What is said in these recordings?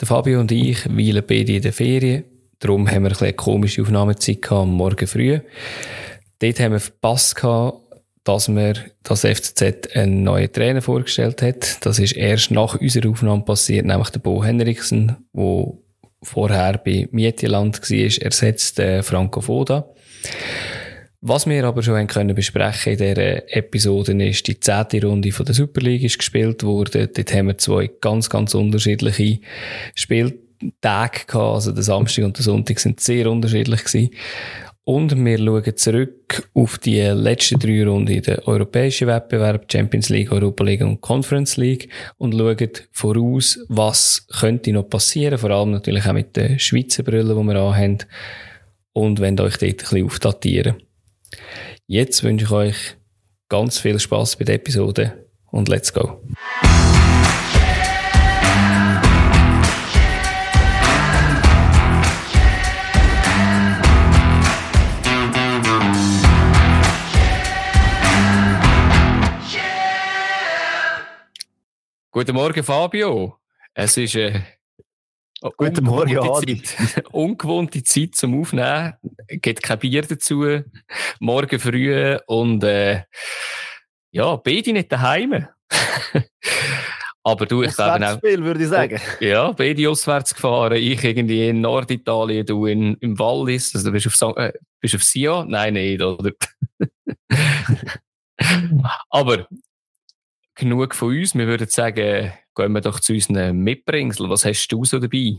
Der Fabio und ich weilen beide in der Ferien. Darum haben wir ein eine komische Aufnahmezeit gehabt, am Morgen früh. Dort haben wir verpasst gehabt, dass wir das FCZ einen neuen Trainer vorgestellt hat. Das ist erst nach unserer Aufnahme passiert, nämlich der Bo Henriksen, der vorher bei Mietjeland war, ersetzt äh, Franco Foda. Was wir aber schon können besprechen in dieser Episode ist, die zehnte Runde von der Superliga ist gespielt worden. Dort haben wir zwei ganz, ganz unterschiedliche Spieltage gehabt. Also der Samstag und der Sonntag sind sehr unterschiedlich gewesen. Und wir schauen zurück auf die letzten drei Runden in den europäischen Wettbewerb, Champions League, Europa League und Conference League und schauen voraus, was könnte noch passieren, vor allem natürlich auch mit den Schweizer Brillen, die wir anhaben und wenn euch dort ein bisschen aufdatieren. Jetzt wünsche ich euch ganz viel Spaß bei der Episode und let's go. Guten Morgen, Fabio. Es ist äh, Oh, Guten Morgen. Zeit. Ungewohnte Zeit zum Aufnehmen. Geht kein Bier dazu. Morgen früh und äh, ja, beide nicht daheim. Aber du, ich glaube auch. Spiel, würde ich sagen. Ja, beide auswärts gefahren. Ich irgendwie in Norditalien, du in, im Wallis. Also du bist auf, äh, bist auf Sia? Nein, nicht, oder? Aber genug von uns. Wir würden sagen, gehen wir doch zu unseren Mitbringsel. Was hast du so dabei?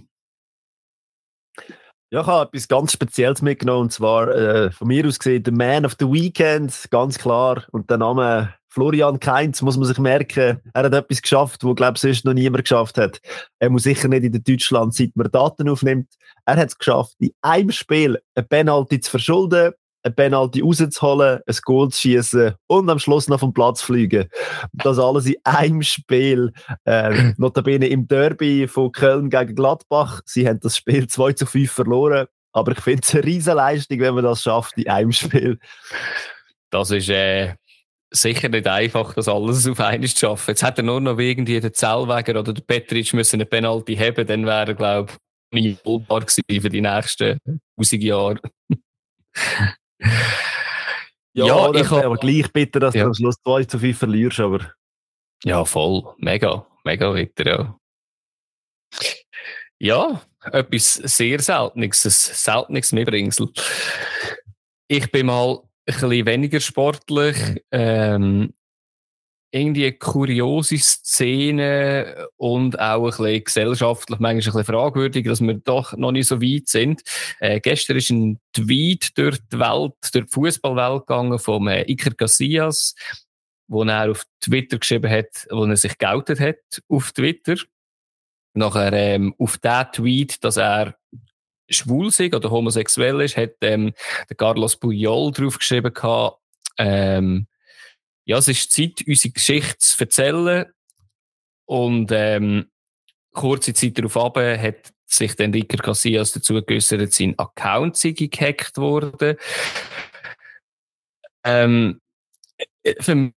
Ja, ich habe etwas ganz Spezielles mitgenommen, und zwar äh, von mir aus gesehen, der Man of the Weekend, ganz klar. Und der Name Florian Kainz, muss man sich merken, er hat etwas geschafft, wo, glaube ich, sonst noch niemand geschafft hat. Er muss sicher nicht in Deutschland, seit man Daten aufnimmt. Er hat es geschafft, in einem Spiel eine Penalty zu verschulden, ein Penalty rauszuholen, ein Goal zu schießen und am Schluss noch vom Platz fliegen. Das alles in einem Spiel. Äh, notabene im Derby von Köln gegen Gladbach. Sie haben das Spiel 2 zu 5 verloren. Aber ich finde es eine riesige Leistung, wenn man das schafft in einem Spiel. Das ist äh, sicher nicht einfach, das alles auf einmal zu schaffen. Jetzt hätte er nur noch irgendwie den Zellweger oder der Petric müssen eine Penalty haben, dann wäre er, glaube ich, nie vollbar gewesen für die nächsten 1000 Jahre. Ja, ja ich habe aber gleich bitte, dass ja. du am Schluss 2 zu viel verlierst, aber. Ja, voll. Mega. Mega weiter, ja. Ja, etwas sehr Seltenes, ein seltenes Mitbringsel. Ich bin mal ein bisschen weniger sportlich. Ähm, irgendwie eine kuriose Szene und auch ein bisschen gesellschaftlich manchmal ein bisschen fragwürdig, dass wir doch noch nicht so weit sind. Äh, gestern ist ein Tweet durch die Welt, durch die Fußballwelt gegangen vom äh, Iker Casillas, wo er auf Twitter geschrieben hat, wo er sich geoutet hat auf Twitter. Nachher ähm, auf den Tweet, dass er schwul ist oder homosexuell ist, hat ähm, der Carlos Puyol draufgeschrieben gehabt, ähm, ja, es ist Zeit, unsere Geschichte zu erzählen. Und ähm, kurze Zeit darauf ab hat sich dann Ricker Casillas dazu geäußert, sein Account sei gehackt worden. Ähm, für mich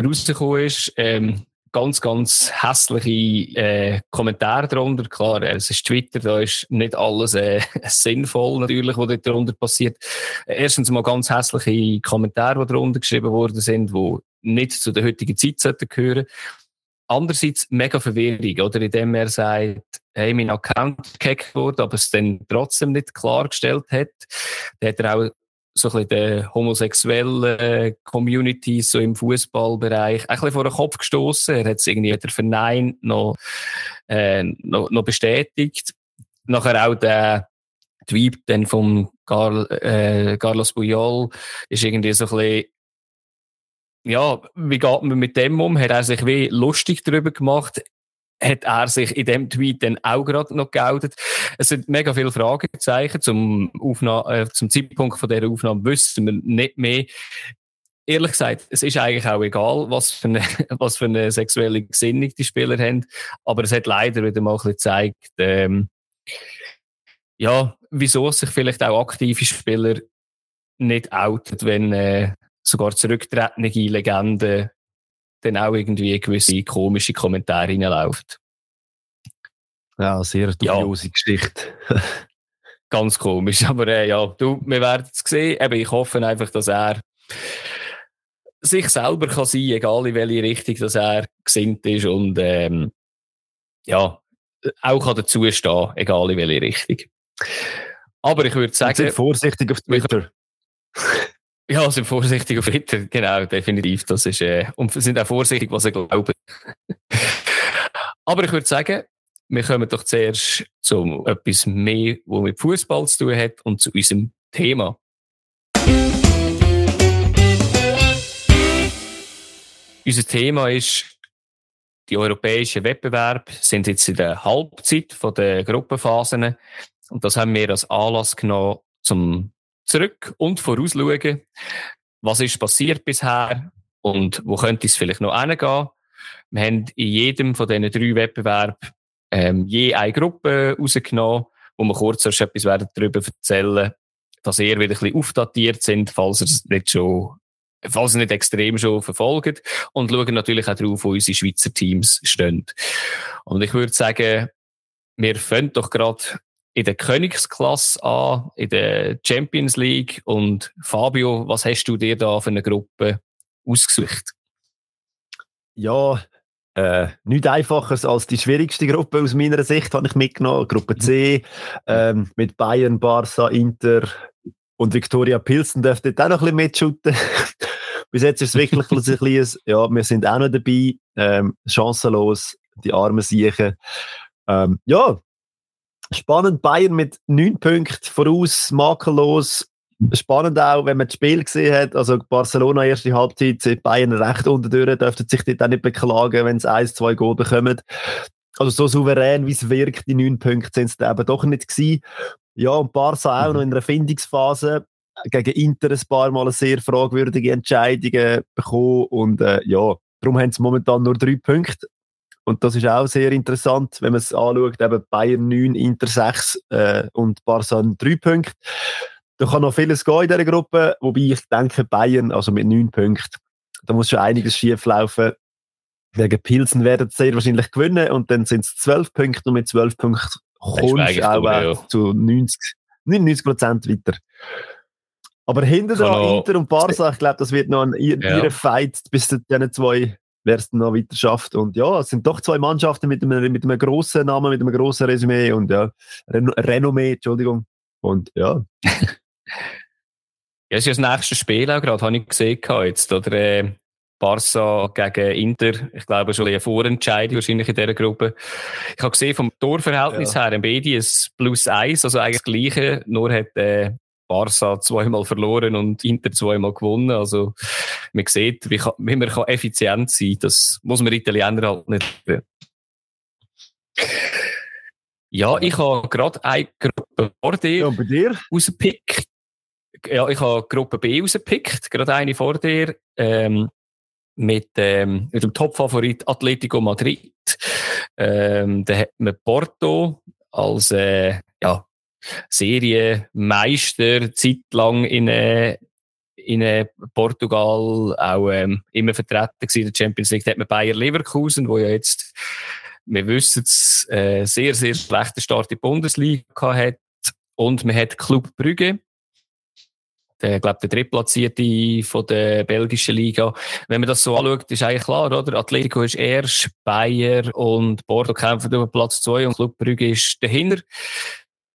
rausgekommen ist, ähm, ganz, ganz hässliche äh, Kommentare darunter. Klar, es ist Twitter, da ist nicht alles äh, sinnvoll natürlich, was dort darunter passiert. Erstens mal ganz hässliche Kommentare, die darunter geschrieben worden sind, die nicht zu der heutigen Zeit sollten gehören. Andererseits mega Verwirrung, oder? Indem er sagt, hey, mein Account gehackt wurde, aber es dann trotzdem nicht klargestellt hat. Da hat er auch so ein bisschen der homosexuellen Community so im Fußballbereich ein bisschen vor den Kopf gestoßen. Er hat es irgendwie weder verneint noch, äh, noch, noch bestätigt. Nachher auch der Tweet dann vom Carl, äh, Carlos Puyol ist irgendwie so ein bisschen ja, wie geht man mit dem um? Hat er sich wie lustig darüber gemacht? Hat er sich in dem Tweet dann auch gerade noch geoutet. Es sind mega viele Fragezeichen. Zum, Aufnahme, äh, zum Zeitpunkt von dieser Aufnahme wissen wir nicht mehr. Ehrlich gesagt, es ist eigentlich auch egal, was für eine, was für eine sexuelle Gesinnung die Spieler haben. Aber es hat leider wieder mal gezeigt, ähm, ja, wieso sich vielleicht auch aktive Spieler nicht outet, wenn äh, sogar zurücktretende Legenden dann auch irgendwie gewisse komische Kommentare reinläuft. Ja, sehr dubiose ja. Geschichte. Ganz komisch, aber äh, ja, du, wir werden es sehen. Eben, ich hoffe einfach, dass er sich selber kann sein, egal in welche Richtung dass er gesinnt ist und ähm, ja, auch kann dazu stehen, egal in welche Richtung. Aber ich würde sagen... Sind vorsichtig auf Twitter. Ja, sind vorsichtig auf Twitter, genau, definitiv. Das ist, äh, und sind auch vorsichtig, was sie glauben. Aber ich würde sagen, wir kommen doch zuerst zu etwas mehr, was mit Fußball zu tun hat und zu unserem Thema. Unser Thema ist, die europäischen Wettbewerbe sind jetzt in der Halbzeit der Gruppenphasen. Und das haben wir als Anlass genommen, zum zurück und vorausschauen. Was ist passiert bisher und wo könnte es vielleicht noch hingehen? Wir haben in jedem von diesen drei Wettbewerben ähm, je eine Gruppe rausgenommen, wo wir kurz etwas werden darüber erzählen, dass ihr wieder ein bisschen aufdatiert sind, falls ihr es nicht schon falls ihr nicht extrem schon verfolgt und schauen natürlich auch darauf, wo unsere Schweizer Teams stehen. Und ich würde sagen, wir fangen doch gerade in der Königsklasse an, in der Champions League. Und Fabio, was hast du dir da für eine Gruppe ausgesucht? Ja, äh, nichts einfacher als die schwierigste Gruppe aus meiner Sicht habe ich mitgenommen. Gruppe C ähm, mit Bayern, Barca, Inter und Victoria Pilsen dürfte auch noch ein bisschen mitschütten. Bis jetzt ist es wirklich ein bisschen, ja, wir sind auch noch dabei, ähm, chancenlos, die armen Siechen. Ähm, ja, spannend, Bayern mit neun Punkten voraus, makellos. Spannend auch, wenn man das Spiel gesehen hat, also Barcelona erste Halbzeit, sind Bayern recht unterdurch, dürften sich dort auch nicht beklagen, wenn eins, zwei Goal bekommen. Also so souverän, wie es wirkt, die neun Punkte sind es eben doch nicht gewesen. Ja, und Barca auch noch in einer Findungsphase gegen Inter ein paar Mal sehr fragwürdige Entscheidungen bekommen und äh, ja, darum haben sie momentan nur drei Punkte. Und das ist auch sehr interessant, wenn man es anschaut, eben Bayern 9, Inter 6 äh, und Barca 3 Punkte. Da kann noch vieles gehen in dieser Gruppe, wobei ich denke, Bayern, also mit 9 Punkten, da muss schon einiges schief laufen. Gegen Pilsen werden sie sehr wahrscheinlich gewinnen und dann sind es 12 Punkte und mit 12 Punkten kommst du auch ja. zu 90, 99 Prozent weiter. Aber hinter Inter und Barca, ich glaube, das wird noch ein ja. Fight bis zu diesen zwei, wer es noch weiter schafft. Und ja, es sind doch zwei Mannschaften mit einem, mit einem grossen Namen, mit einem grossen Resümee und ja, Ren Renommee, Entschuldigung. Und ja. ja, es ist ja das nächste Spiel auch gerade, habe ich gesehen jetzt, oder? Äh, Barca gegen Inter, ich glaube schon eine Vorentscheidung wahrscheinlich in dieser Gruppe. Ich habe gesehen, vom Torverhältnis ja. her, ein Beide ist plus eins, also eigentlich das Gleiche, nur hat äh, Barca zweimal verloren und Inter zweimal gewonnen. Also man sieht, wie, kann, wie man kann effizient sein kann. Das muss man Italiener halt nicht. Ja, ich habe gerade eine Gruppe vor dir, ja, bei dir? rausgepickt. Ja, ich habe Gruppe B rausgepickt, gerade eine vor dir, ähm, mit, ähm, mit dem Topfavorit Atletico Madrid. Ähm, da hat man Porto als äh, ja, Serienmeister zeitlang in, äh, in äh, Portugal auch ähm, immer vertreten gewesen. In der Champions League da hat man Bayer Leverkusen, wo ja jetzt, wir wissen es, äh, sehr, sehr schlechten Start in die Bundesliga hat. Und man hat Club Brügge, der, glaube der drittplatzierte von der belgischen Liga. Wenn man das so anschaut, ist eigentlich klar, oder? Atletico ist erst, Bayer und Porto kämpfen um Platz zwei und Club Brügge ist dahinter.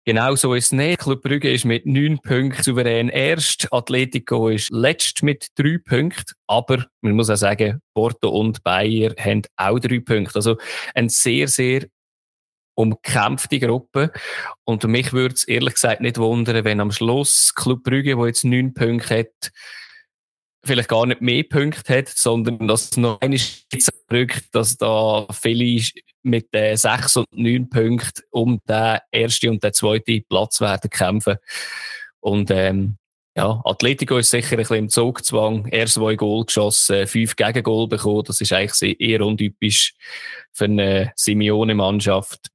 Genau so ist es nicht. Club Brügge ist mit neun Punkten souverän erst. Atletico ist letzt mit drei Punkten. Aber man muss auch sagen, Porto und Bayer haben auch drei Punkte. Also ein sehr, sehr umkämpfte Gruppe. Und mich würde es ehrlich gesagt nicht wundern, wenn am Schluss Club Brügge, wo jetzt neun Punkte hat, vielleicht gar nicht mehr Punkte hat, sondern dass noch eine Spitze drückt, dass da viele mit äh, sechs und neun Punkten um den ersten und den zweiten Platz werden kämpfen. Und ähm, ja, Atletico ist sicher ein bisschen im Zugzwang. Er zwei Goal geschossen, fünf Gegengol bekommen. Das ist eigentlich eher untypisch für eine Simeone-Mannschaft.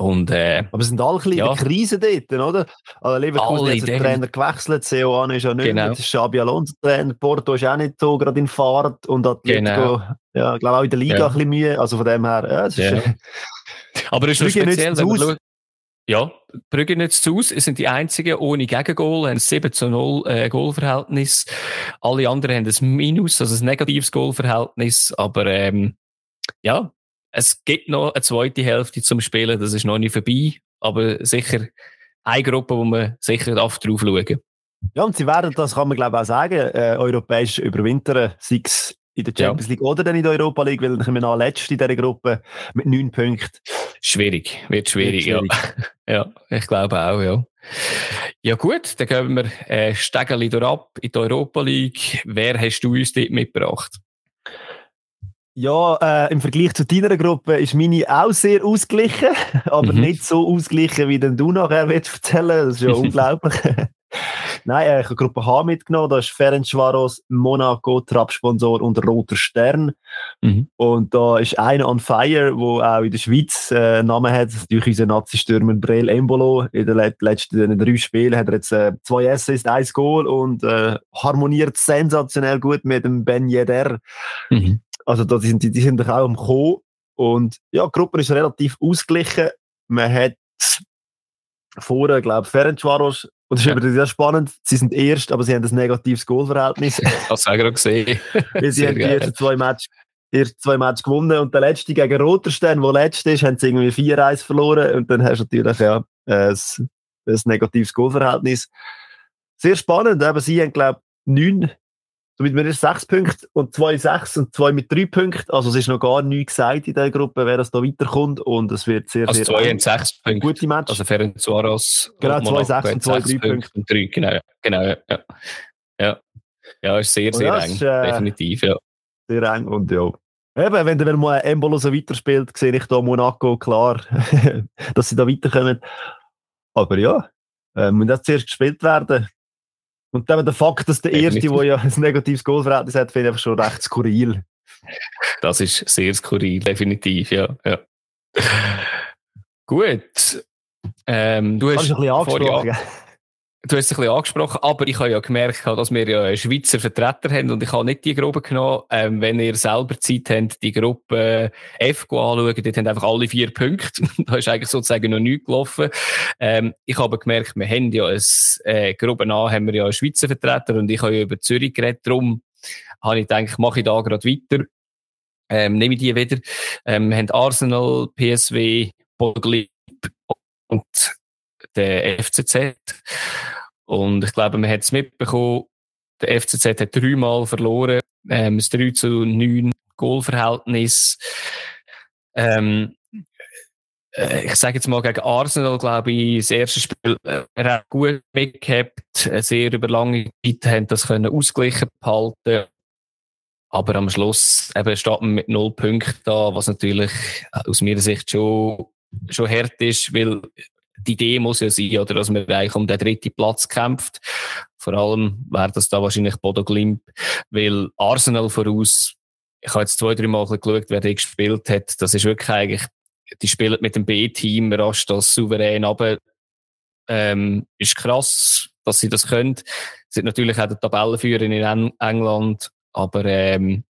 Und, äh, Aber es sind alle ein ja. in der Krise dort, oder? Also Leverkusen hat den Trainer gewechselt, Seoane ist ja nicht genau. Xabi Alonso Trainer, Porto ist auch nicht so gerade in Fahrt und Atletico, genau. ja, ich glaube auch in der Liga ja. ein bisschen Mühe, also von dem her, ja, es ist, ja. Aber es ist schon speziell, wenn man schaut, ja, Brügge nicht zu Haus, es sind die einzigen ohne Gegengol, haben 7 zu 0 äh, Goalverhältnis. Alle anderen haben ein Minus, also ein negatives Goalverhältnis, aber ähm, ja, es gibt noch eine zweite Hälfte zum Spielen, das ist noch nicht vorbei, aber sicher eine Gruppe, wo man sicher drauf schauen Ja, und sie werden, das kann man glaube ich auch sagen, äh, europäisch überwintern, sei es in der Champions ja. League oder dann in der Europa League, weil dann kommen wir noch letzte in dieser Gruppe mit neun Punkten. Schwierig, wird schwierig, wird schwierig. ja. ja, ich glaube auch, ja. Ja gut, dann gehen wir äh, Stegeli ab in die Europa League. Wer hast du uns dort mitgebracht? Ja, äh, im Vergleich zu deiner Gruppe ist meine auch sehr ausgeglichen, aber mhm. nicht so ausgeglichen, wie denn du nachher willst erzählen. Das ist ja unglaublich. Nein, äh, ich habe Gruppe H mitgenommen. Da ist Ferencvaros, Monaco, Trappsponsor und Roter Stern. Mhm. Und da ist einer on fire, der auch in der Schweiz äh, einen Namen hat. Durch unseren Nazi-Stürmer Brel Embolo. In den letzten drei Spielen hat er jetzt äh, zwei Assists, ein Goal und äh, harmoniert sensationell gut mit dem Ben Yedder. Mhm. Also da sind die, die sind auch am Kommen. Und ja, die Gruppe ist relativ ausgeglichen. Man hat vorher, glaube ich, Ferencvaros. Und das ist ja. übrigens sehr spannend. Sie sind erst, aber sie haben ein negatives Goalverhältnis. Das habe ich gerade gesehen. Weil sie haben die ersten zwei Matches erst zwei Matches gewonnen und der letzte gegen Roterstein, der letzte ist, haben sie irgendwie 4-1 verloren und dann hast du natürlich ja ein, ein negatives Goalverhältnis. Sehr spannend, aber sie haben, glaube ich, neun Somit wir erst sechs Punkte und zwei sechs und zwei mit drei Punkten. Also es ist noch gar nichts gesagt in dieser Gruppe, wer das da weiterkommt und es wird sehr, also sehr... zwei und sechs Punkte. Gute Match. Also Ferenc Suarez Genau, zwei sechs und zwei drei Punkte. Und drei, genau, genau, ja. Ja, ja ist sehr, sehr eng, ist, äh, definitiv, ja. Sehr eng und ja. Eben, wenn der mal Embolo so weiterspielt, sehe ich da Monaco klar, dass sie da weiterkommen. Aber ja, äh, muss jetzt zuerst gespielt werden. Und dann der Fakt, dass der Erste, der ja ein negatives Goalverhältnis hat, finde ich einfach schon recht skurril. Das ist sehr skurril, definitiv, ja. ja. Gut. Ähm, du hast, hast ein bisschen angesprochen. Du hast es ein bisschen angesprochen, aber ich habe ja gemerkt, dass wir ja Schweizer Vertreter haben und ich habe nicht die Gruppe genommen. Ähm, wenn ihr selber Zeit habt, die Gruppe F anschauen, dort haben einfach alle vier Punkte. da ist eigentlich sozusagen noch nichts gelaufen. Ähm, ich habe gemerkt, wir haben ja ein, äh, Gruppe A haben wir ja einen Schweizer Vertreter und ich habe ja über Zürich geredet. Darum habe ich gedacht, mache ich da gerade weiter. Ähm, nehme ich die wieder. Ähm, haben Arsenal, PSW, Boglip und der FCZ. Und ich glaube, man hat es mitbekommen, der FCZ hat dreimal verloren, ähm, das 3 zu 9 Goalverhältnis. Ähm, äh, ich sage jetzt mal gegen Arsenal, glaube ich, das erste Spiel, äh, gut mitgehabt, sehr über lange Zeit haben das können ausgleichen behalten. Aber am Schluss eben steht man mit null Punkten da, was natürlich aus meiner Sicht schon, schon hart ist, weil die Idee muss ja sein, oder, dass man eigentlich um den dritten Platz kämpft. Vor allem wäre das da wahrscheinlich Bodo Glimp, weil Arsenal voraus, ich habe jetzt zwei, drei Mal geschaut, wer der gespielt hat, das ist wirklich eigentlich, die spielen mit dem B-Team rasch das souverän aber ähm, ist krass, dass sie das können. Sie sind natürlich auch der Tabellenführer in England, aber ähm,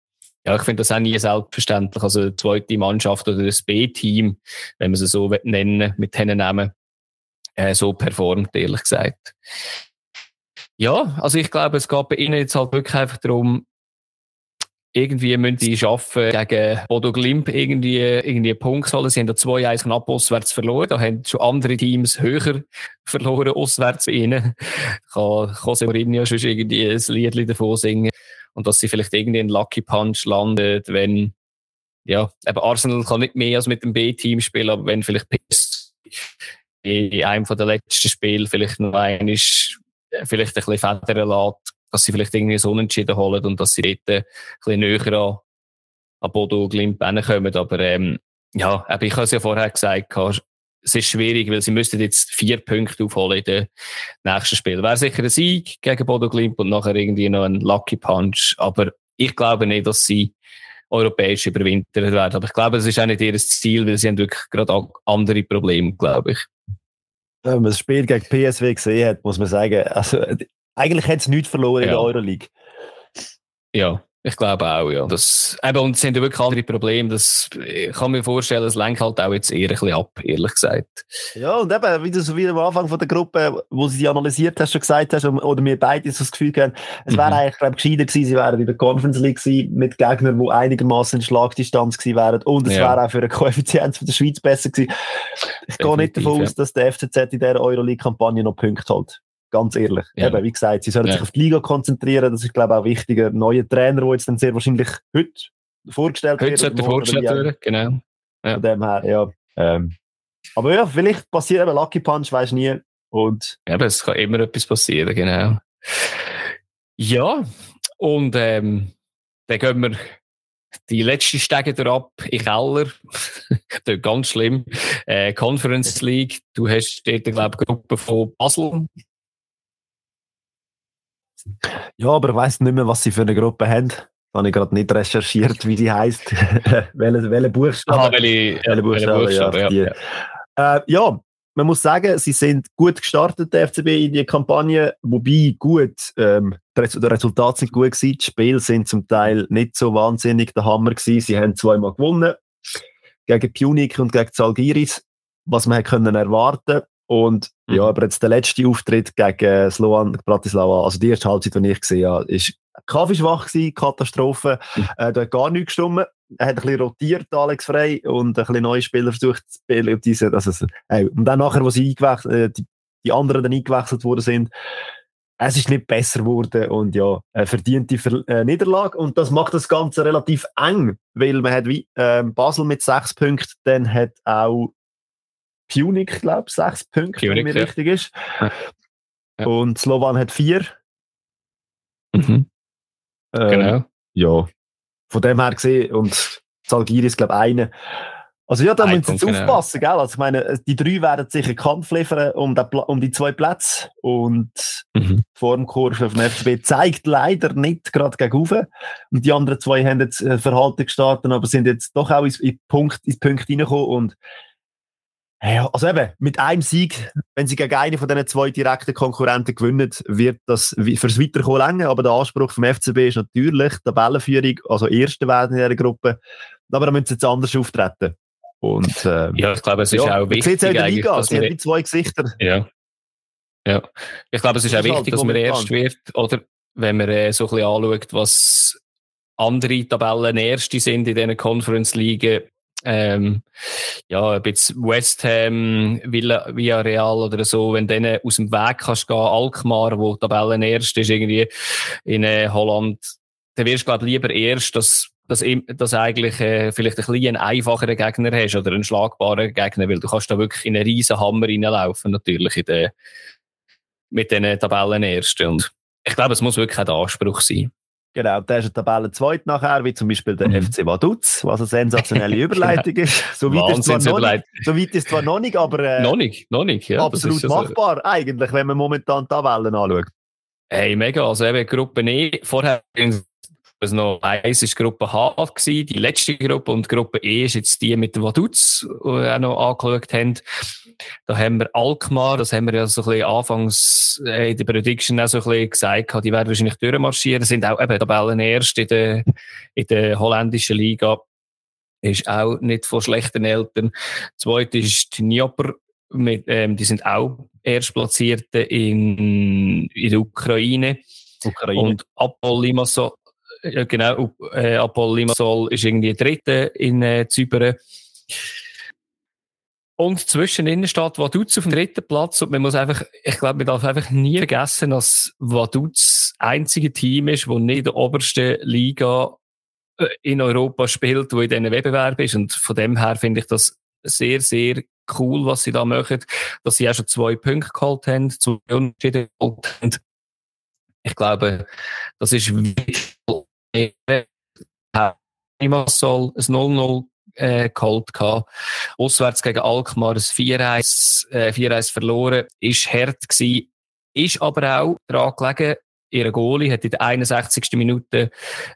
ja, ich finde das auch nie selbstverständlich. Also die zweite Mannschaft oder das B-Team, wenn man sie so nennen, mit diesen Namen, äh, so performt, ehrlich gesagt. Ja, also ich glaube, es geht bei ihnen jetzt halt wirklich einfach darum, irgendwie müssen die schaffen, gegen Bodo Glimp irgendwie, irgendwie einen Punkt holen. Sie haben da zwei Eisen knapp auswärts verloren. Da haben schon andere Teams höher verloren auswärts bei ihnen. Kann Jose Mourinho schon irgendwie ein Lied davon singen. Und dass sie vielleicht irgendwie einen Lucky Punch landet, wenn, ja, eben Arsenal kann nicht mehr als mit dem B-Team spielen, aber wenn vielleicht PS in einem der letzten Spiele vielleicht noch einmal vielleicht ein bisschen federn lässt, dass sie vielleicht irgendwie so unentschieden holen und dass sie dort ein bisschen näher an, an Bodo Glimp kommen. Aber ähm, ja, ich habe es ja vorher gesagt, es ist schwierig, weil sie müssten jetzt vier Punkte aufholen in den nächsten Spiel. Wäre sicher ein Sieg gegen Bodo Glimp und nachher irgendwie noch ein Lucky Punch. Aber ich glaube nicht, dass sie europäisch überwintert werden. Aber ich glaube, das ist auch nicht ihr Ziel, weil sie haben wirklich gerade andere Probleme, glaube ich. Wenn man das Spiel gegen PSW gesehen hat, muss man sagen, also, eigentlich hat es nichts verloren ja. in der Euroleague. Ja, ich glaube auch, ja. Das, eben, und es sind ja wirklich andere Probleme. Das, ich kann mir vorstellen, es lenkt halt auch jetzt eher ein bisschen ab, ehrlich gesagt. Ja, und eben, wie du so wieder am Anfang von der Gruppe, wo sie die analysiert hast, schon gesagt hast, oder wir beide so das Gefühl haben, es wäre mhm. eigentlich, glaube ich, gescheiter gewesen, sie wären in der Conference League gewesen, mit Gegnern, die einigermaßen in Schlagdistanz gewesen wären. Und es ja. wäre auch für eine Koeffizienz von der Schweiz besser gewesen. Ich gehe nicht davon aus, dass der FCZ in dieser Euroleague-Kampagne noch Punkte holt. Ganz ehrlich. Ja. Eben, wie gesagt, sie sollen ja. sich auf die Liga konzentrieren. Das ist, glaube ich, auch wichtiger. Neue Trainer, der jetzt dann sehr wahrscheinlich heute vorgestellt wird. Heute sollte vorgestellt werden, genau. Ja. Von dem her, ja. Ähm, aber ja, vielleicht passiert eben Lucky Punch, weiß nie. Und ja, es kann immer etwas passieren, genau. Ja, und ähm, dann gehen wir die letzte Stege ab in Keller. das ganz schlimm. Äh, Conference League. Du hast dort, glaube ich, Gruppe von Basel. Ja, aber ich weiss nicht mehr, was sie für eine Gruppe haben. Da habe ich gerade nicht recherchiert, wie die heisst. welche, welche Buchstaben? Ah, welche, welche Buchstaben, Buchstaben ja. Ja, äh, ja, man muss sagen, sie sind gut gestartet, der FCB, in die Kampagne. Wobei gut, ähm, die Resultate sind gut gewesen. Die Spiele sind zum Teil nicht so wahnsinnig der Hammer gewesen. Sie haben zweimal gewonnen. Gegen Punic und gegen Zalgiris. Was man können erwarten und mhm. ja, aber jetzt der letzte Auftritt gegen Slovan Bratislava, also die erste Halbzeit, die ich gesehen habe, ist kaffeeschwach gewesen, Katastrophe. Mhm. Äh, da hat gar nichts gestimmt. Er hat ein bisschen rotiert, Alex Frey, und ein bisschen neue Spieler versucht zu spielen. Und, diese, also, äh, und dann nachher, wo sie eingewechselt, äh, die, die anderen dann eingewechselt worden sind, es ist nicht besser geworden und ja, äh, verdiente Ver äh, Niederlage. Und das macht das Ganze relativ eng, weil man hat wie äh, Basel mit sechs Punkten, dann hat auch Punic, glaube ich, sechs Punkte, Punic, wenn mir ja. richtig ist. Ja. Und Slovan hat vier. Mhm. Ähm, genau. Ja, von dem her gesehen. Und Zalgiris, glaube ich, eine. Also ja, da müssen sie jetzt genau. aufpassen, gell? Also ich meine, die drei werden sicher Kampf liefern um, um die zwei Plätze und mhm. die Formkurve vom FCB zeigt leider nicht gerade gegen Und die anderen zwei haben jetzt äh, Verhalten gestartet, aber sind jetzt doch auch ins, in Punkt, ins Punkt reingekommen und ja, also eben, mit einem Sieg, wenn sie gegen einen von diesen zwei direkten Konkurrenten gewinnen, wird das fürs Weiterkommen länger. Aber der Anspruch vom FCB ist natürlich Tabellenführung, also Erste werden in dieser Gruppe. Aber da müssen sie jetzt anders auftreten. Und, äh, ja, ich glaube, es ist ja, auch wichtig. Sieht auch Liga, dass wir, zwei Gesichter. Ja. Ja. Ich glaube, es ist, ist auch wichtig, halt, dass man erst wird, oder wenn man äh, so ein bisschen anschaut, was andere Tabellen Erste sind in diesen Conference-Ligen, ähm, ja, ob jetzt West Ham, Villa, Villarreal oder so, wenn denen aus dem Weg kannst gehen, Alkmaar, wo Tabellen erst ist, irgendwie in äh, Holland, dann wirst du, glaube lieber erst, dass dass, dass eigentlich äh, vielleicht ein bisschen einen einfacheren Gegner hast oder einen schlagbaren Gegner, weil du kannst da wirklich in einen riesen Hammer reinlaufen, natürlich, in den, mit den Tabellen ersten. Und ich glaube, es muss wirklich auch der Anspruch sein. Genau, der ist eine Tabelle zweit nachher, wie zum Beispiel der mhm. FC Vaduz, was eine sensationelle Überleitung ist. So weit, ist zwar noch nicht, so weit ist zwar noch nicht, aber äh, noch nicht, noch nicht, ja, absolut machbar so. eigentlich, wenn man momentan die Tabellen anschaut. Hey, mega, also eben Gruppe E, vorher was noch eins ist Gruppe H gewesen, die letzte Gruppe und Gruppe E ist jetzt die mit dem Vaduz, die wir auch noch angeschaut haben. Da haben wir Alkmaar, das haben wir ja so ein bisschen anfangs äh, in der Prediction auch so ein bisschen gesagt, die werden wahrscheinlich durchmarschieren, sind auch eben Tabellen erst in der, in der holländischen Liga. Ist auch nicht von schlechten Eltern. Zweit ist die Dnieper mit, ähm, die sind auch Erstplatzierte in, in der Ukraine. Ukraine. Und Apol Limassol, ja, genau, äh, Apol Limassol ist irgendwie Dritte in äh, Zypern. Und zwischen Innenstadt Vaduz auf dem dritten Platz. Und man muss einfach, ich glaube, man darf einfach nie vergessen, dass Vaduz das einzige Team ist, das nicht in der obersten Liga äh, in Europa spielt, wo in diesem Wettbewerb ist. Und von dem her finde ich das sehr, sehr cool, was sie da machen, dass sie auch schon zwei Punkte geholt haben, zwei Unterschiede geholt haben. Ich glaube, das ist wichtig. Limassol ein 0-0 äh, geholt gehabt. Auswärts gegen Alkmaar ein 4-1, äh, 4-1 verloren. Ist hart gewesen. Ist aber auch daran gelegen, ihr Goalie hat in der 61. Minute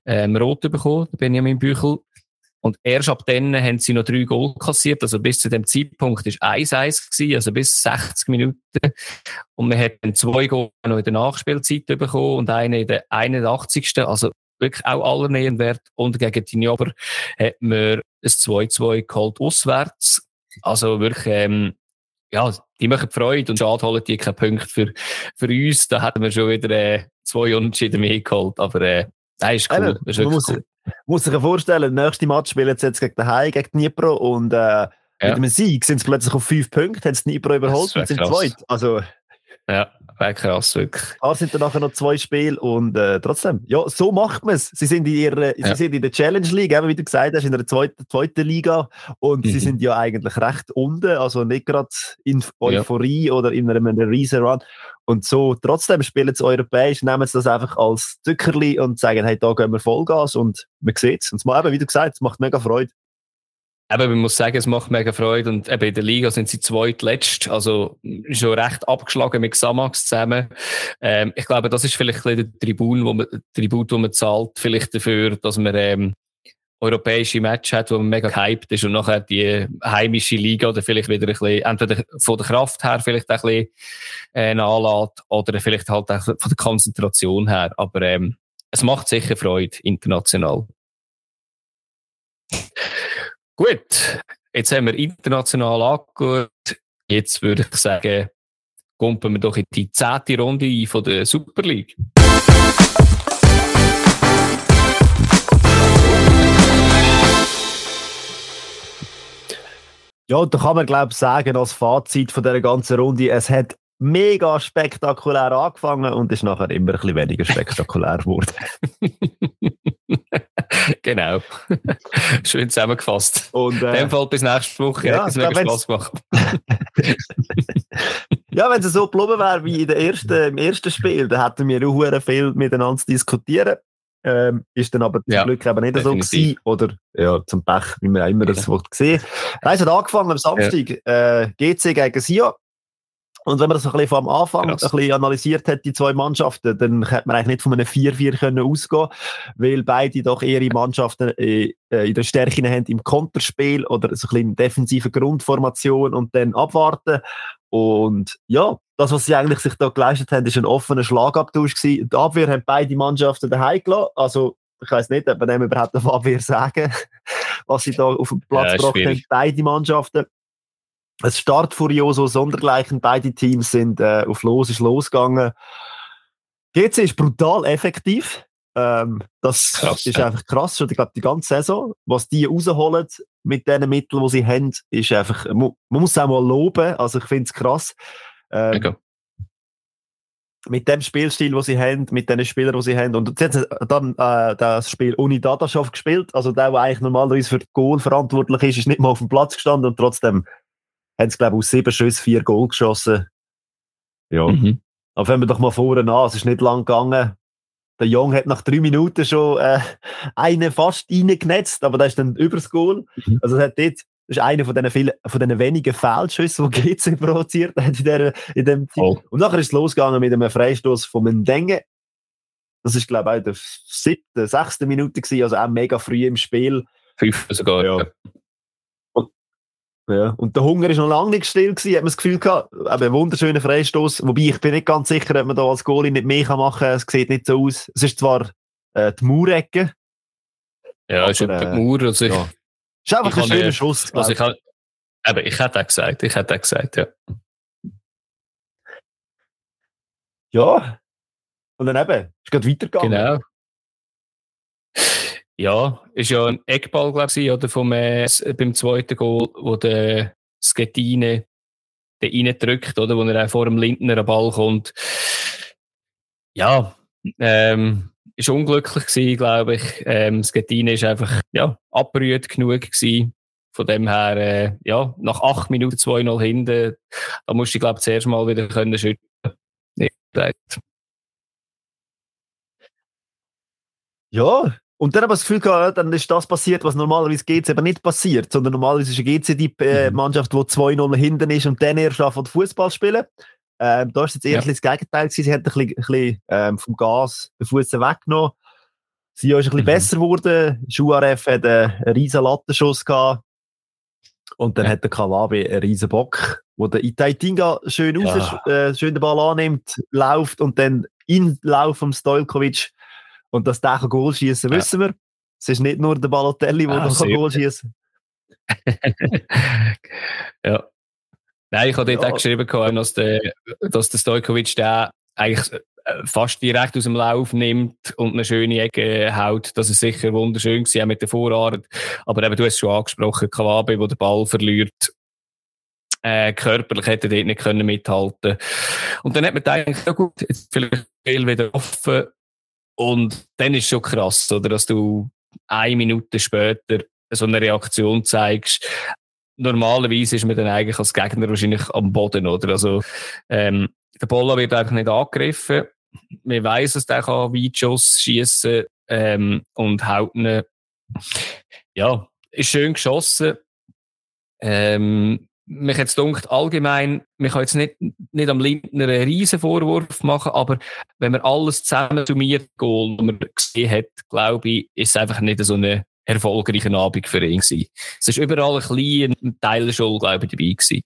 ähm, rot bekommen, Benjamin Büchel. Und erst ab dann haben sie noch drei Goal kassiert. Also bis zu dem Zeitpunkt ist 1-1 gewesen, also bis 60 Minuten. Und wir hätten zwei Goal noch in der Nachspielzeit bekommen und einen in der 81. Also wirklich auch aller Wert. Und gegen die Niober hat man ein 2-2 geholt auswärts. Also wirklich, ähm, ja, die machen Freude und schade holen die keine Punkte für, für uns. Da hätten wir schon wieder äh, zwei Unentschieden mehr geholt. Aber äh, das ist cool. Das ist man muss, cool. muss sich ja vorstellen, der nächste Match spielen sie jetzt gegen den Hai, gegen Dnipro und äh, ja. mit einem Sieg sind sie plötzlich auf fünf Punkte, haben sie Dnipro überholt und sind zweit. Also, ja, wäre krass, wirklich. Da sind dann nachher noch zwei Spiele und äh, trotzdem, ja, so macht man es. Sie sind in ihrer, ja. sie sind in der Challenge League, eben, wie du gesagt hast, in der zweiten, zweiten Liga und mhm. sie sind ja eigentlich recht unten, also nicht gerade in Euphorie ja. oder in einem, einem riesen Run. Und so, trotzdem spielen sie europäisch, nehmen sie das einfach als Zuckerli und sagen, hey, da gehen wir Vollgas und man sieht es. Und es macht, eben, wie du gesagt hast, es macht mega Freude. Eben, man muss sagen, es macht mega Freude. Und eben in der Liga sind sie zweitletzt. Also, schon recht abgeschlagen mit Xamax zusammen. Ähm, ich glaube, das ist vielleicht ein der Tribut, wo man zahlt, vielleicht dafür, dass man, ähm, europäische Match hat, wo man mega hyped ist und nachher die heimische Liga oder vielleicht wieder ein bisschen, entweder von der Kraft her vielleicht ein bisschen äh, nachlässt oder vielleicht halt auch von der Konzentration her. Aber ähm, es macht sicher Freude international. Gut, jetzt haben wir international angeschaut. Jetzt würde ich sagen, kommen wir doch in die zehnte Runde ein von der Super League. Ja, da kann man, glaube ich, sagen, als Fazit von dieser ganzen Runde, es hat mega spektakulär angefangen und ist nachher immer ein bisschen weniger spektakulär geworden. genau. Schön zusammengefasst. Und, äh, In dem Fall bis nächste Woche. Ja, es mega Spaß gemacht. ja, wenn es so geblieben wäre wie in der ersten, im ersten Spiel, dann hätten wir auch viel miteinander diskutieren. Ähm, ist dann aber zum ja, Glück eben nicht definitiv. so gewesen. Oder ja, zum Pech, wie wir auch immer das ja. gesehen Es hat angefangen am Samstag, ja. äh, GC gegen Sia. Und wenn man das ein bisschen vom Anfang Krass. ein bisschen analysiert hat, die zwei Mannschaften, dann hätte man eigentlich nicht von einem 4-4 können ausgehen weil beide doch ihre Mannschaften äh, äh, in der Stärke haben im Konterspiel oder so ein bisschen in defensiven Grundformation und dann abwarten. Und ja, das, was sie eigentlich sich da geleistet haben, ist ein offener Schlagabtausch gewesen. Die Abwehr haben beide Mannschaften daheim gelassen. Also, ich weiß nicht, ob man dem überhaupt auf Abwehr sagen, was sie da auf den Platz ja, gebracht haben, beide Mannschaften es Start furioso, sondergleichen. Beide Teams sind äh, auf Los, ist losgegangen. GC ist brutal effektiv. Ähm, das krass, ist ja. einfach krass. Schon, ich glaube, die ganze Saison, was die rausholen mit den Mitteln, die sie haben, ist einfach, man, man muss es auch mal loben. Also, ich finde es krass. Ähm, mit dem Spielstil, den sie haben, mit den Spielern, die sie haben. Und sie haben dann äh, das Spiel ohne Dadaschow gespielt. Also der, der eigentlich normalerweise für das Goal verantwortlich ist, ist nicht mal auf dem Platz gestanden und trotzdem haben sie, glaube ich, aus sieben Schüssen vier Goal geschossen. Ja. Mhm. Aber wenn wir doch mal vorne an, es ist nicht lang gegangen. Der Jung hat nach drei Minuten schon äh, einen fast reingenetzt, aber das ist dann übers Goal. Mhm. Also es hat dort, das ist einer von diesen, vielen, von diesen wenigen Fehlschüssen, die GC provoziert hat in, der, in dem Team. Oh. Und nachher ist es losgegangen mit einem Freistoß von Mendenge. Das ist, glaube ich, auch der siebte, sechste Minute gewesen, also auch mega früh im Spiel. Fünf sogar. Ja. Ja. Und der Hunger ist noch lange nicht still gewesen, hat man das Gefühl gehabt. Ein wunderschöner Freistoß. Wobei ich bin nicht ganz sicher, ob man da als Goalie nicht mehr machen kann. Es sieht nicht so aus. Es ist zwar äh, die Maurecke. Ja, es ist aber, äh, die Mauer. Also ich, ja. Ist einfach ein schöner Schuss. Also ich, habe, eben, ich hätte auch gesagt, ich hätte auch gesagt, ja. Ja. Und dann eben, ist gerade weitergegangen. Genau. Ja, ist ja ein Eckball, glaube ich, oder vom, äh, beim zweiten Goal, wo der Schettine den reindrückt, oder, wo er auch vor dem Lindner am Ball kommt. Ja, ähm, ist unglücklich gewesen, glaube ich. Ähm, Schettine ist einfach, ja, genug gewesen. Von dem her, äh, ja, nach acht Minuten 2-0 hinten, da musste ich, glaube ich, zuerst mal wieder können schütteln. Ja, und dann habe ich das Gefühl gehabt, dann ist das passiert, was normalerweise GC eben nicht passiert, sondern normalerweise ist eine GC die äh, mhm. Mannschaft, die 2-0 hinten ist und dann erst anfängt Fußball spielen. Ähm, da ist jetzt eher Ja. ein bisschen das Gegenteil gewesen. Sie haben ein bisschen, ein bisschen ähm, vom Gas den Fuß weggenommen. Sie ist ein bisschen Mhm. besser geworden. Schuaref hat einen, riesen Lattenschuss gehabt. Und dann Ja. hat der Kawabe einen riesen Bock, wo der Itaitinga schön Ja. raus, äh, schön den Ball annimmt, läuft und dann in Lauf vom Stojkovic. Und dass der kann Goal schießen, Ja. wissen wir. Es ist nicht nur der Balotelli, der Ah, noch kann Goal schießen ja. Nein, ich habe dort Ja. auch geschrieben, gehabt, dass der, dass der Stojkovic den eigentlich äh, fast direkt aus dem Lauf nimmt und eine schöne Ecke haut. Das ist sicher wunderschön gewesen, auch mit der Vorarbeit. Aber eben, du hast es schon angesprochen, Kawabe, wo der Ball verliert. Äh, körperlich hätte er dort nicht können mithalten Und dann hat man gedacht, ja gut, jetzt vielleicht viel wieder offen. Und dann ist es schon krass, oder, dass du eine Minute später so eine Reaktion zeigst. Normalerweise ist man dann eigentlich als Gegner wahrscheinlich am Boden, oder? Also, ähm, der Bolla wird einfach nicht angegriffen. Man weiss, dass der kann Weitschuss schießen ähm, und haut ihn. Ja, ist schön geschossen. Ähm, mich jetzt dunkt allgemein, man kann jetzt nicht, nicht am Lindner einen riesen Vorwurf machen, aber wenn man alles zusammen summiert, Goal, das man gesehen hat, glaube ich, ist es einfach nicht so eine erfolgreiche Abend für ihn gewesen. Es ist überall ein kleiner Teil Schuld, glaube ich, dabei gewesen.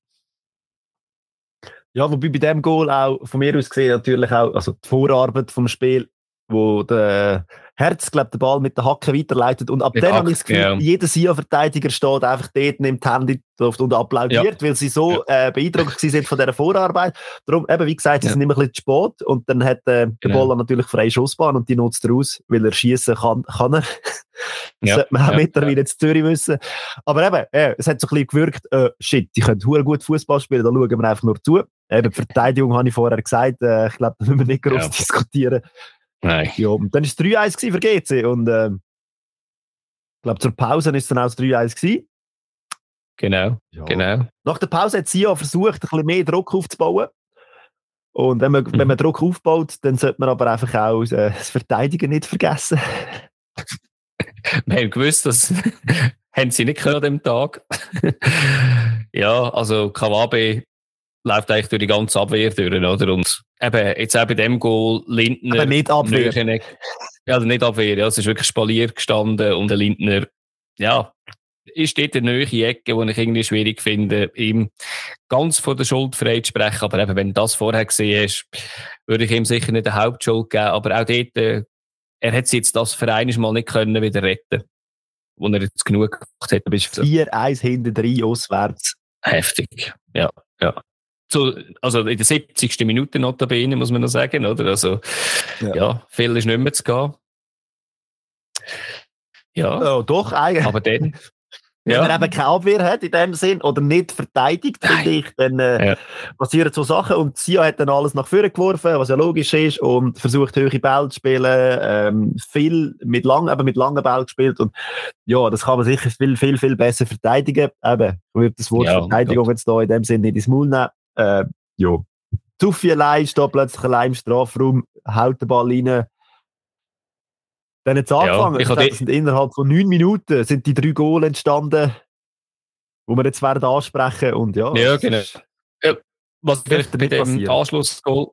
Ja, wobei bei dem Goal auch von mir aus gesehen natürlich auch, also die Vorarbeit vom Spiel, wo der Herz, glaube den Ball mit der Hacke weiterleitet und ab Mit dann habe ich das Gefühl, ja. jeder SIA-Verteidiger steht einfach dort, nimmt die Hände in die Luft und applaudiert, weil sie so äh, beeindruckt sind von dieser Vorarbeit. Darum, eben, wie gesagt, sie Ja. sind immer ein bisschen zu spät und dann hat äh, der Genau. Ball natürlich freie Schussbahn und die nutzt er aus, weil er schießen kann, kann er. Das Ja, sollte man auch ja, mittlerweile in Zürich wissen. Aber eben, äh, es hat so ein bisschen gewirkt, äh, shit, die können gut Fußball spielen, da schauen wir einfach nur zu. Eben, die Verteidigung habe ich vorher gesagt, äh, ich glaube, da müssen wir nicht groß Ja. diskutieren. Nein. Ja, und dann war es 3-1 gewesen für GC und ähm, ich glaube, zur Pause ist es dann auch das 3-1 gewesen. Genau, Ja. genau. Nach der Pause hat Sia versucht, ein bisschen mehr Druck aufzubauen. Und wenn man, wenn man Druck aufbaut, dann sollte man aber einfach auch äh, das Verteidigen nicht vergessen. Wir haben gewusst, dass haben sie nicht an dem Tag. ja, also Kawabe läuft eigentlich durch die ganze Abwehr durch, oder? Und eben, jetzt auch bei dem Goal, Lindner. Aber nicht Abwehr. Nöcheneck- Ja, also nicht Abwehr, ja. Es ist wirklich Spalier gestanden und der Lindner, ja, ist dort eine neue Ecke, die ich irgendwie schwierig finde, ihm ganz von der Schuld frei zu sprechen. Aber eben, wenn das vorher gesehen hast, würde ich ihm sicher nicht die Hauptschuld geben. Aber auch dort, äh, er hat jetzt das Verein mal nicht können wieder retten, wo er jetzt genug gemacht hat. Du bist 4-1 hinten drin, auswärts. Heftig, ja, ja. So, also in der 70. Minute notabene, muss man noch sagen, oder? Also, Ja. ja, viel ist nicht mehr zu gehen. Ja, Ja, doch, eigentlich. aber dann, Wenn man ja, eben keine Abwehr hat in dem Sinn oder nicht verteidigt, finde ich, dann äh, Ja. passieren so Sachen. Und Sia hat dann alles nach vorne geworfen, was ja logisch ist, und versucht, höhere Bälle zu spielen, ähm, viel mit lang, eben mit langen Bällen gespielt. Und ja, das kann man sicher viel, viel, viel besser verteidigen. Eben, ich würde das Wort Ja, Verteidigung jetzt da in dem Sinn nicht ins Maul nehmen. Äh, ja. Zuffi allein steht plötzlich allein im Strafraum, haut den Ball rein. Dann hat es angefangen. ich ich glaube, die- sind innerhalb von neun Minuten sind die drei Goal entstanden, wo wir jetzt werden ansprechen. Und ja, Ja, genau. was vielleicht nicht dem. Anschlussgoal,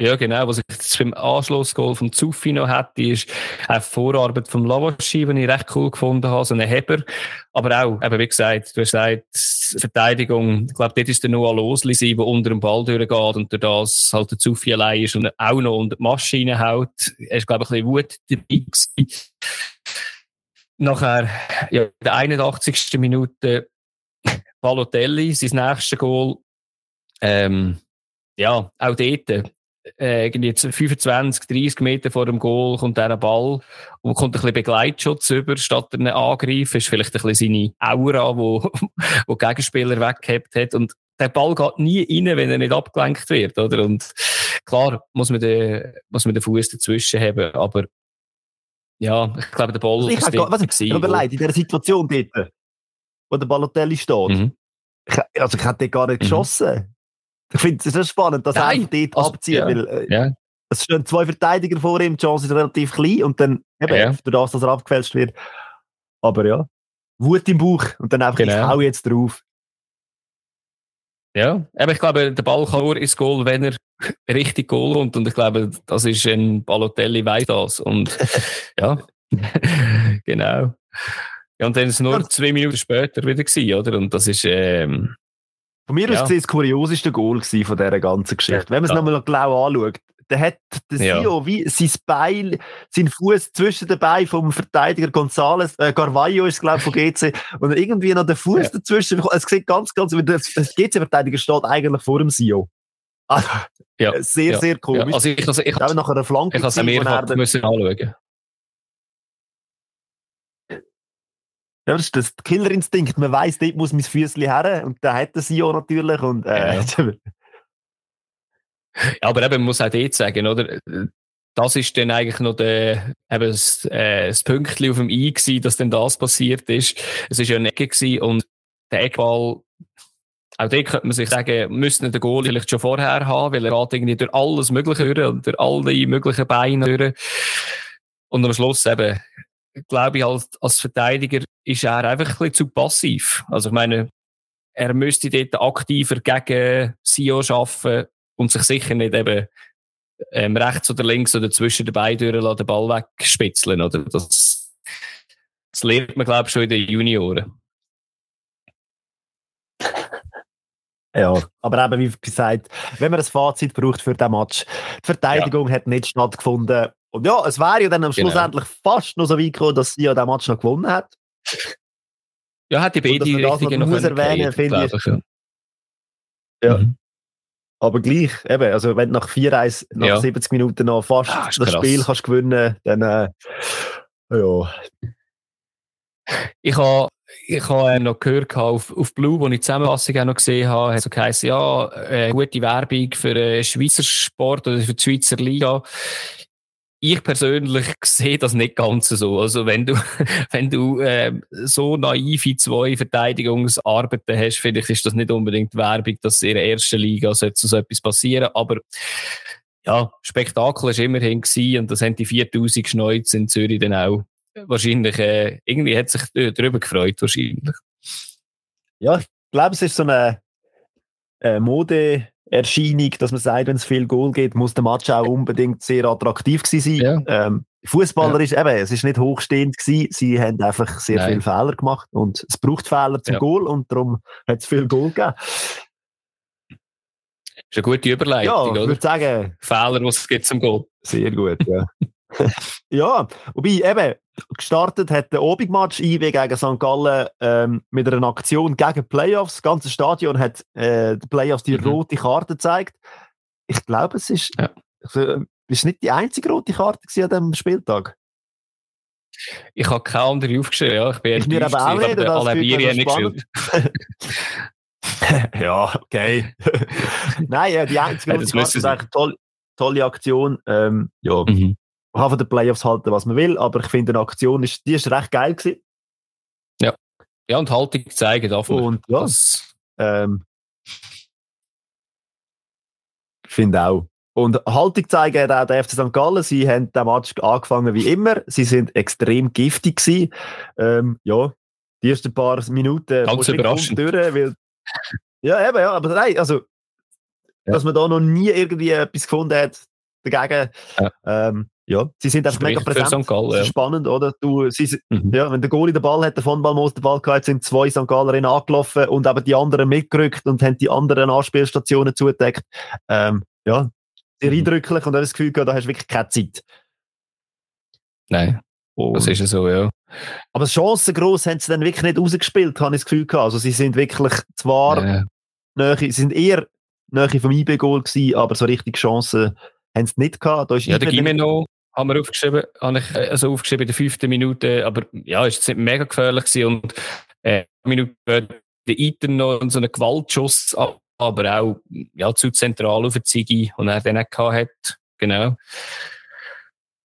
ja genau, was ich jetzt beim Anschlussgoal vom Zuffi noch hätte, ist eine Vorarbeit vom Lavaschi, den ich recht cool gefunden habe, so Heber. Aber auch, eben wie gesagt, du hast gesagt, Verteidigung, ich glaube, dort ist der Noah Losli sein, der unter dem Ball durchgeht und durch das halt der Zuffi allein ist und auch noch unter die Maschine haut. Er ist, glaube ich, ein bisschen Wut dabei gewesen. Nachher, ja, in der 81. Minute, Balotelli, sein nächstes Goal. Ähm, ja, auch dort, äh, irgendwie jetzt 25, 30 Meter vor dem Goal kommt der Ball und kommt ein bisschen Begleitschutz über, statt einen Angreifen. Ist vielleicht ein bisschen seine Aura, wo, wo die Gegenspieler weggehabt hat. Und der Ball geht nie rein, wenn er nicht abgelenkt wird, oder? Und klar, muss man den, muss man den Fuß dazwischen haben, aber ja, ich glaube, der Ball Also ich ist was, gewesen, überlegt, in dieser Situation dort, wo der Balotelli steht, Mhm. ich, also ich hätte den gar nicht Mhm. Ich finde es ist spannend, dass er Nein, einfach dort also, abzieht, ja. weil äh, Ja, es stehen zwei Verteidiger vor ihm, die Chance ist relativ klein und dann eben, Ja. durch das, dass er abgefälscht wird. Aber ja, Wut im Bauch und dann einfach, ich Genau. hau jetzt drauf. Ja, aber ich glaube, der Ball kann nur ins Goal, wenn er richtig Goal kommt. Und ich glaube, das ist ein Balotelli, weiß das. Und ja, genau. Ja, und dann ist es nur zwei Minuten später wieder gewesen, oder? Und das ist, ähm, Von mir Ja. aus gesehen das kurioseste Goal von dieser ganzen Geschichte. Wenn man es Ja. nochmal genau anschaut, dann hat der Ja. Sio wie sein Bein, sein Fuß zwischen den Beinen vom Verteidiger González, äh, Carvalho ist glaube ich von GC, und irgendwie noch den Fuß Ja. dazwischen. Es sieht ganz, ganz, der GC-Verteidiger steht eigentlich vor dem Sio. Also, ja. sehr, ja, sehr ja. komisch. Also ich, also ich, Flanke ich habe es mehrfach müssen anschauen. Ja, das ist das Killerinstinkt. Man weiss, dort muss mein Füßchen her. Und da hat der Sio natürlich. Und, äh, Ja, aber eben, man muss auch dort sagen, oder? Das ist dann eigentlich noch der, eben das, äh, das Pünktchen auf dem I gewesen, dass denn das passiert ist. Es ist ja eine Ecke gewesen und der Eckball, auch dort könnte man sich sagen, müsste der Goal vielleicht schon vorher haben, weil er geht irgendwie durch alles Mögliche durch und durch alle möglichen Beine durch. Und am Schluss eben, glaube ich, als, als Verteidiger ist er einfach ein bisschen zu passiv. Also ich meine, er müsste dort aktiver gegen Sio arbeiten und sich sicher nicht eben ähm, rechts oder links oder zwischen den Beinen durch den Ball wegspitzeln. Oder? Das, das lernt man, glaube ich, schon in den Junioren. Ja, aber eben, wie gesagt, wenn man ein Fazit braucht für den Match, die Verteidigung hat nicht stattgefunden. Und ja, es wäre ja dann am Genau. schlussendlich fast noch so weit gekommen, dass sie ja den Match noch gewonnen hat. Ja, hat die beide man das Richtungen noch muss erwähnen, finde ich. ja. Ja. Mhm. Aber gleich, eben, also wenn du nach 4-1, nach Ja. 70 Minuten noch fast Ah, das krass. Spiel kannst gewinnen, dann äh, ja. Ich habe ich ha, ähm, noch gehört auf, auf Blue, wo ich die Zusammenfassung auch noch gesehen habe, hat so geheißen, ja, äh, gute Werbung für den Schweizer Sport oder für die Schweizer Liga. Ich persönlich sehe das nicht ganz so. Also wenn du, wenn du ähm, so naive zwei Verteidigungsarbeiten hast, finde ich, ist das nicht unbedingt Werbung, dass in der ersten Liga so etwas passieren. Aber ja, Spektakel ist immerhin gewesen und das haben die 4000 Schneuz in Zürich dann auch wahrscheinlich, äh, irgendwie hat sich äh, darüber gefreut, wahrscheinlich. Ja, ich glaube, es ist so eine äh, Modeerscheinung, dass man sagt, wenn es viel Goal geht, muss der Match auch unbedingt sehr attraktiv gewesen sein. Ähm, Fußballer ist eben, es ist nicht hochstehend gewesen, sie haben einfach sehr Nein. viele Fehler gemacht und es braucht Fehler zum Ja. Goal und darum hat es viel Goal gegeben. Ist eine gute Ja, Überleitung, ich oder? würde sagen, Fehler, was es gibt zum Goal. sehr gut, ja. ja, wobei eben, gestartet hat der Obig-Match IW gegen St. Gallen ähm, mit einer Aktion gegen Playoffs. Das ganze Stadion hat äh, die Playoffs die Mhm. rote Karte gezeigt. Ich glaube, es ist, Ja. also, ist nicht die einzige rote Karte an diesem Spieltag. Ich habe keine andere aufgeschrieben, ja. Ich bin Ich mir aber auch nicht, aber finde ich nicht gespielt. ja, okay. Nein, ja, die einzige rote das Karte ist eigentlich eine tolle, tolle Aktion. Ähm, ja, Mhm. Man kann von den Playoffs halten, was man will, aber ich finde, eine Aktion ist, die ist recht geil gewesen. Ja, und Haltung zeigen man. Und ja, Das, Ähm, ich finde auch. Und Haltung zeigen hat auch der FC St. Gallen. Sie haben den Match angefangen wie immer. Sie sind extrem giftig gewesen. Ähm, ja, die ersten paar Minuten. Ganz überraschend. Durch, weil, ja, eben, ja, aber nein, also, Ja. dass man da noch nie irgendwie etwas gefunden hat dagegen. Ja. Ähm, ja, sie sind einfach mega präsent. Ist ja. spannend, oder? Du, sie, Mhm. ja, wenn der Goalie den Ball hat, der von Ballmoos den Ball gehabt, sind zwei St. Gallerinnen angelaufen und eben die anderen mitgerückt und haben die anderen Anspielstationen zugedeckt. Ähm, ja, sehr Mhm. eindrücklich und habe das Gefühl gehabt, da hast du wirklich keine Zeit. Nein, Und, das ist ja so, ja. aber chancengross haben sie dann wirklich nicht rausgespielt, habe ich das Gefühl gehabt. Also sie sind wirklich zwar Äh, Nähe, sie sind eher Nähe vom IB-Goal gewesen, aber so richtig Chancen haben sie nicht gehabt. Da ist ja, der dann- Gimeno haben wir aufgeschrieben, habe ich äh, also aufgeschrieben in der fünften Minute, aber ja, jetzt nicht mega gefährlich gewesen und äh, Minute der Eaton noch so einen Gewaltschuss, ab- aber auch ja, zu zentral auf den Ziggy und er den auch gehabt hat. Genau.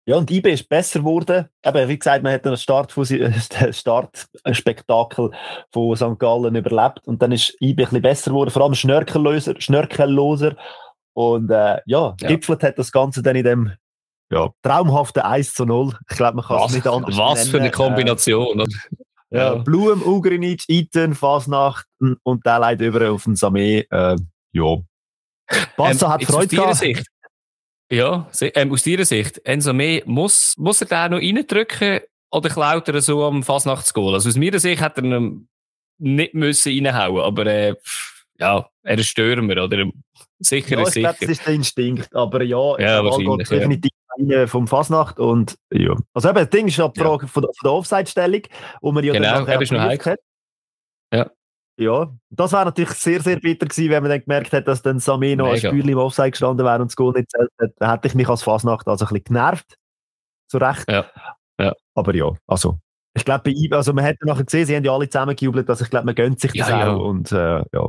Ja, und IB ist besser geworden. Eben, wie gesagt, man hat Start den Startspektakel von St. Gallen überlebt und dann ist IB ein bisschen besser geworden, vor allem Schnörkelloser, Schnörkelloser. Und äh, ja, Ja. gipfelt hat das Ganze dann in dem ja, traumhaften 1 zu 0. Ich glaube, man kann es nicht anders was für eine nennen. Kombination. Äh, Ja, Blum, Ugrinic, Iten, Fasnacht und der leidet über auf den Samé. Äh, ja. Bassa ähm, hat Freude gehabt. Sicht, ja, ähm, aus deiner Sicht, May, muss, muss er den noch reindrücken oder klaut er so am Fasnachtsgoal? Also aus meiner Sicht hat er ihn nicht müssen reinhauen, aber äh, ja, er ist Stürmer, oder? Sicher ja, ist sicher. Glaub, das ist der Instinkt, aber ja, ja wahrscheinlich, geht definitiv ja. vom Fasnacht und ja. Also eben, das Ding ist die Frage ja. von, der, von der Offside-Stellung, wo man ja genau, dann noch hat. Ja. Ja, das wäre natürlich sehr, sehr bitter gewesen, wenn man dann gemerkt hätte, dass dann Samino als Spieler im Offside gestanden wäre und das Goal nicht zählt hätte. Dann hätte ich mich als Fasnacht also ein bisschen genervt. Zu Recht. Ja. ja. Aber ja, also. Ich glaube, bei ihm, also man hätte nachher gesehen, sie haben ja alle zusammen gejubelt, also ich glaube, man gönnt sich das ja, auch. Ja. Und äh, ja.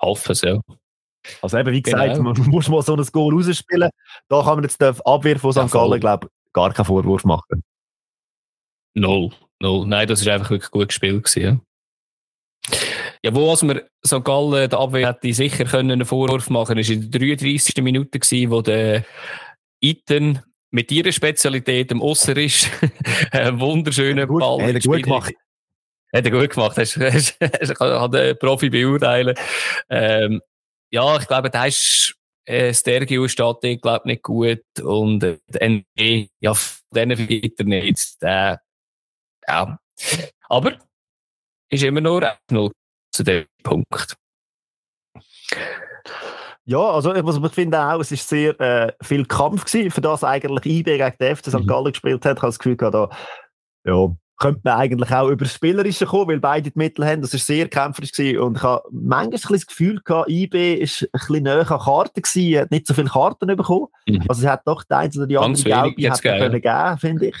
Hoffen es, ja. Also eben, wie gesagt, genau. man muss mal so ein Goal rausspielen. Da kann man jetzt der Abwehr von St. Gallen, glaube gar keinen Vorwurf machen. Null. Null. Nein, das ist einfach wirklich gut gespielt gewesen, ja. Ja, wo also wir St. Gallen der Abwehr hätte sicher können einen Vorwurf machen können, war in der 33. Minute gewesen, wo der Iten mit ihrer Spezialität im Osser ist. einen wunderschönen gut, Ball. Hat er gut gemacht. Hat er gut gemacht. Hast, hast, hast, kann den Profi beurteilen. Ähm, ja, ich glaube, da ist äh, Stergio steht glaube nicht gut und äh, NB, ja, denen weiter nicht. Äh, ja. Aber ist immer nur 0 zu dem Punkt. Ja, also ich, ich finde auch, es ist sehr äh, viel Kampf gewesen, für das eigentlich IB gegen den FC St. Mhm. Gallen gespielt hat. Ich habe das Gefühl gehabt, da, ja, könnte man eigentlich auch über das Spielerische kommen, weil beide die Mittel haben. Das war sehr kämpferisch gewesen. und ich habe manchmal das Gefühl gehabt, IB ist ein bisschen näher an Karten gewesen, hat nicht so viele Karten bekommen. Mhm. Also es hat doch die eine oder die andere Gelbe können geben, finde ich.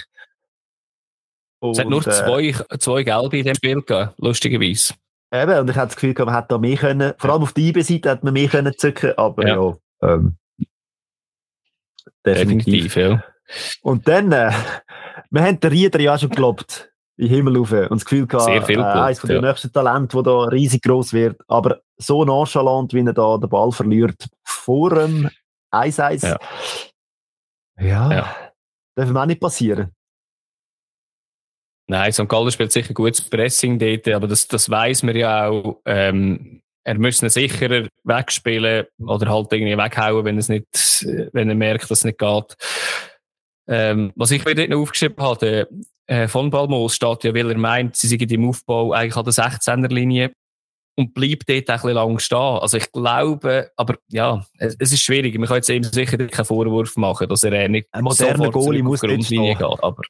Und, es hat nur äh, zwei, zwei Gelbe in dem Spiel gegeben, lustigerweise. Eben, und ich hatte das Gefühl, man hätte da mehr können, vor allem auf der IB-Seite hätte man mehr können zücken, aber ja, ja ähm, definitiv. definitiv. ja. Und dann, äh, wir haben den Rieder ja schon geglaubt, in den Himmel rauf, und das Gefühl gehabt, Sehr viel äh, eines von den ja. nächsten Talenten, der da riesig groß wird, aber so nonchalant, wie er da den Ball verliert, vor dem 1-1, ja. ja, ja. darf auch nicht passieren. Nein, St. Gallen spielt sicher gutes Pressing dort, aber das, das weiß man ja auch. Ähm, er müsste ihn sicherer wegspielen oder halt irgendwie weghauen, wenn, es nicht, wenn er merkt, dass es nicht geht. Ähm, was ich mir dort noch aufgeschrieben habe, äh, von Balmos steht ja, weil er meint, sie sind im Aufbau eigentlich an der 16er-Linie und bleibt dort ein bisschen lang stehen. Also ich glaube, aber ja, es, es ist schwierig. Man kann jetzt eben sicher keinen Vorwurf machen, dass er nicht ein moderner Goalie muss Grundlinie geht, aber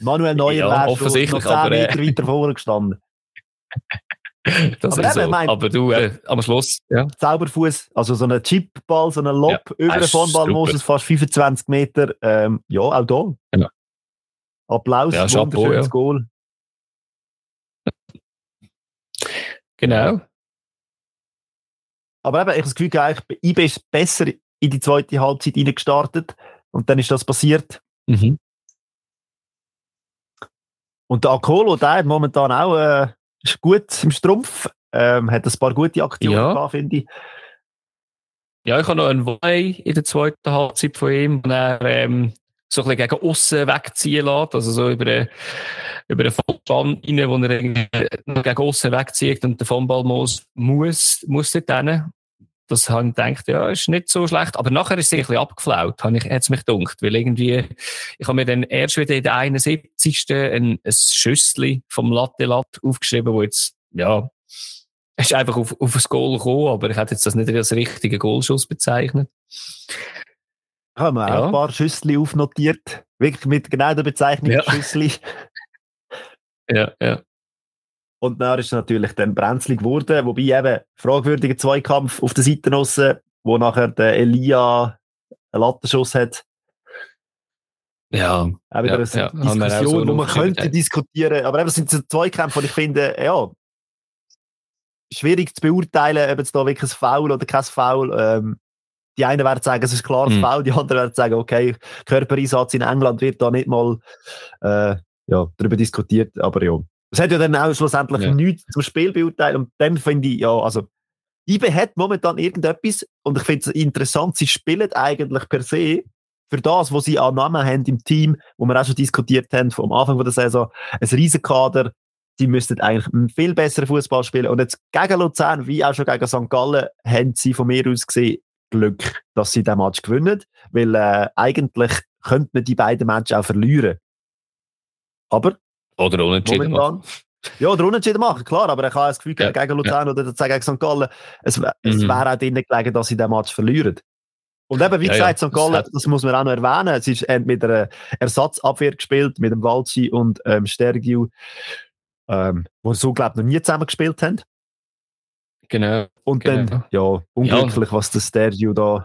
Manuel Neuer ja, wäre offensichtlich, noch 10 aber, Meter weiter vorne gestanden. aber, eben, so. Mein, aber du, äh, am Schluss, ja. Zauberfuß, also so ein Chipball, so ein Lob ja, über den Vornball muss es fast 25 Meter. Ähm, ja, auch da. Genau. Applaus, ja, wunderschönes ja. Goal. Genau. Aber eben, ich habe das Gefühl, eigentlich, IB ist besser in die zweite Halbzeit reingestartet und dann ist das passiert. Mhm. Und der Akolo, der hat momentan auch äh, ist gut im Strumpf, ähm, hat ein paar gute Aktionen ja. gehabt, finde ich. Ja, ich habe noch einen Wei in der zweiten Halbzeit von ihm, wo er ähm, so ein bisschen gegen außen wegziehen lässt, also so über den, über den Vollbahn rein, wo er gegen außen wegzieht und der Vollball muss, muss, muss dort hin das habe ich gedacht, ja, ist nicht so schlecht. Aber nachher ist es ein bisschen abgeflaut, habe ich, hat's mich gedacht. Weil irgendwie, ich habe mir dann erst wieder in der 71. ein, ein Schüssli vom Latte Lat aufgeschrieben, wo jetzt, ja, ist einfach auf, auf das Goal gekommen, aber ich hätte jetzt das nicht als richtigen Goalschuss bezeichnet. Haben wir ja. auch ein paar Schüssli aufnotiert. Wirklich mit genau der Bezeichnung ja. Schüssli. Ja, ja. Und dann ist es natürlich dann brenzlig geworden, wobei eben fragwürdiger Zweikampf auf der Seite aussen, wo nachher der Elia einen Lattenschuss hat. Ja. Auch wieder ja, eine ja, Diskussion, so wo man könnte diskutieren. Aber eben, das sind so Zweikämpfe, und ich finde, ja, schwierig zu beurteilen, ob es da wirklich ein Foul oder kein Foul. Ähm, die einen werden sagen, es ist klar mhm. Foul, die anderen werden sagen, okay, Körpereinsatz in England wird da nicht mal äh, ja, darüber diskutiert, aber ja. Das hat ja dann auch schlussendlich ja. nichts zum Spiel beurteilt. Und dann finde ich, ja, also, IBE hat momentan irgendetwas, und ich finde es interessant, sie spielen eigentlich per se, für das, was sie an Namen haben im Team, wo wir auch schon diskutiert haben vom Anfang der Saison, ein Riesenkader, die müssten eigentlich einen viel besseren Fußball spielen. Und jetzt gegen Luzern, wie auch schon gegen St. Gallen, haben sie von mir aus gesehen Glück, dass sie den Match gewinnen, weil äh, eigentlich könnte man die beiden Matches auch verlieren. Aber oder unentschieden machen. Ja, oder unentschieden machen, klar, aber ich habe das Gefühl, ja, gegen Luzern ja. oder gegen St. Gallen, es, mhm. es wäre auch drinnen gelegen, dass sie den Match verlieren. Und eben, wie ja, gesagt, St. Gallen, das, das, muss man auch noch erwähnen, es ist mit einer Ersatzabwehr gespielt, mit dem Walci und ähm, Stergiu, ähm, wo so, glaube ich, noch nie zusammen gespielt haben. Genau. Und genau. dann, ja, unglücklich, was der Stergiu da...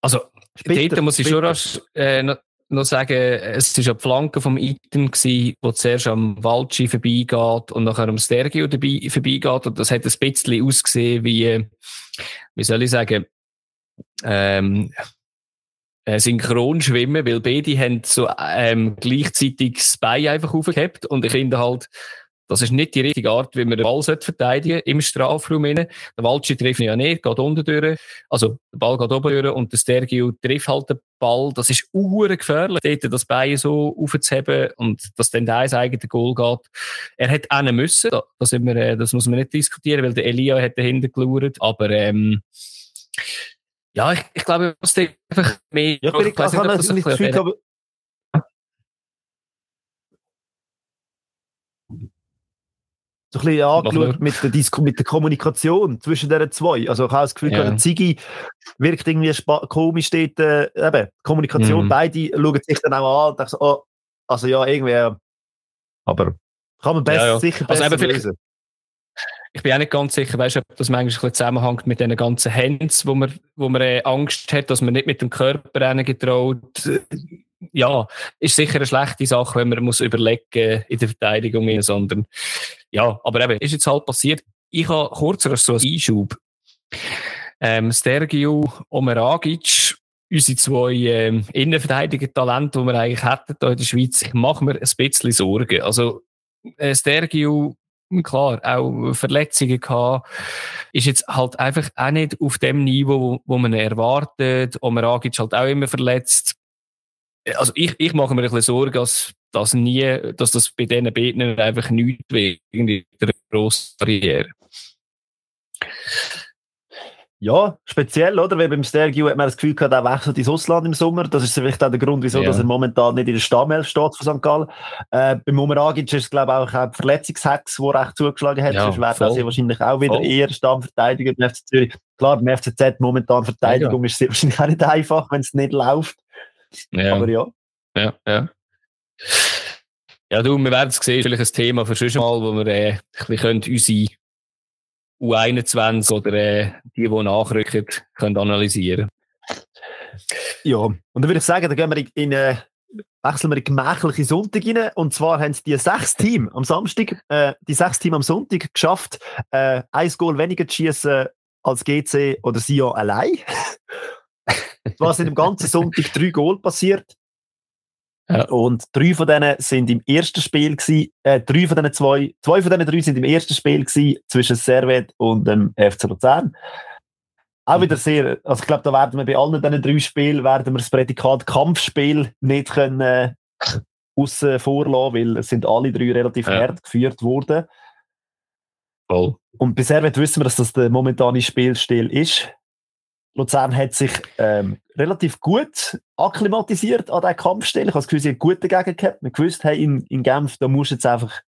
Also, dort muss ich später. schon rasch, äh, noch, noch sagen, es war eine Flanke vom Item, gewesen, wo zuerst am Walci vorbeigeht und nachher am Stergio dabei vorbeigeht. Und das hat ein bisschen ausgesehen wie, wie soll ich sagen, ähm, äh, synchron schwimmen, weil beide haben so ähm, gleichzeitig das Bein einfach aufgehabt und ich finde halt, das ist nicht die richtige Art, wie man den Ball verteidigen im Strafraum. Rein. Der Waldschi trifft ihn ja nicht, geht unten durch. Also, der Ball geht oben durch und der Stergio trifft halt den Ball. Das ist uhr gefährlich, dort das Bein so aufzuheben und dass dann der eigene Goal geht. Er hätte einen müssen, das, wir, äh, das muss man nicht diskutieren, weil der Elia hat dahinter geschaut. Aber, ähm, ja, ich, ich glaube, es ist einfach mehr. Ja, ich, ich, ich, ich habe das Gefühl, so ein bisschen angeschaut mit der, Disku mit der Kommunikation zwischen den zwei. Also ich habe das Gefühl, ja. Ziggy wirkt irgendwie komisch dort, äh, eben, Kommunikation, mhm. beide schauen sich dann auch an und denken so, oh, also ja, irgendwie, aber kann man besser, ja, ja. sicher also besser also lösen. Ich bin auch nicht ganz sicher, weißt, ob das manchmal zusammenhängt mit diesen ganzen Hands, wo man, wo man äh, Angst hat, dass man nicht mit dem Körper getraut ja, ist sicher eine schlechte Sache, wenn man muss überlegen in der Verteidigung, sondern ja, aber eben, ist jetzt halt passiert. Ich habe kurz so einen Einschub. Ähm, Stergiu, Omeragic, unsere zwei ähm, Innenverteidiger-Talente, die wir eigentlich hätten hier in der Schweiz, ich mache mir ein bisschen Sorgen. Also, äh, Stergiu, klar, auch Verletzungen gehabt, ist jetzt halt einfach auch nicht auf dem Niveau, wo, wo man erwartet. Omeragic halt auch immer verletzt also ich, ich mache mir ein bisschen Sorgen, dass das nie, dass das bei diesen Betten einfach nichts wird, irgendwie der grossen Barriere. Ja, speziell, oder? Weil beim Stergiu hat man das Gefühl gehabt, er wechselt ins Ausland im Sommer. Das ist vielleicht auch der Grund, wieso ja. dass er momentan nicht in der Stammelf steht von St. Gallen. Äh, beim Umeragic ist es, glaube ich, auch ein Verletzungshex, der recht zugeschlagen hat. Ja, Sonst wäre er wahrscheinlich auch wieder voll. eher Stammverteidiger beim FC Zürich. Klar, beim FCZ momentan Verteidigung ja. ist es wahrscheinlich auch nicht einfach, wenn es nicht läuft. Ja. Aber ja. Ja, ja. Ja, du, wir werden es sehen, vielleicht ein Thema für schon mal, wo wir äh, ein bisschen unsere U21 oder äh, die, die nachrücken, können analysieren Ja, und dann würde ich sagen, dann gehen wir in, in äh, wechseln wir in gemächliche Sonntag rein. Und zwar haben die sechs Team am Samstag, äh, die sechs Team am Sonntag geschafft, äh, ein Goal weniger zu schießen als GC oder Sion allein. was in dem ganzen Sonntag drei Goal passiert. Ja. Und drei von denen sind im ersten Spiel gewesen, äh, drei von denen zwei, zwei von denen drei sind im ersten Spiel gewesen, zwischen Servet und dem FC Luzern. Auch wieder sehr, also ich glaube, da werden wir bei allen diesen drei Spielen, werden wir das Prädikat Kampfspiel nicht können, äh, aussen vorlassen, weil es sind alle drei relativ ja. hart geführt worden. Voll. Und bei Servet wissen wir, dass das der momentane Spielstil ist. Luzern hat sich ähm, relativ gut akklimatisiert an diesen Kampfstelle. Ich habe das Gefühl, sie haben gut dagegen gehabt. Man gewusst, hey, in, in Genf, da musst du jetzt einfach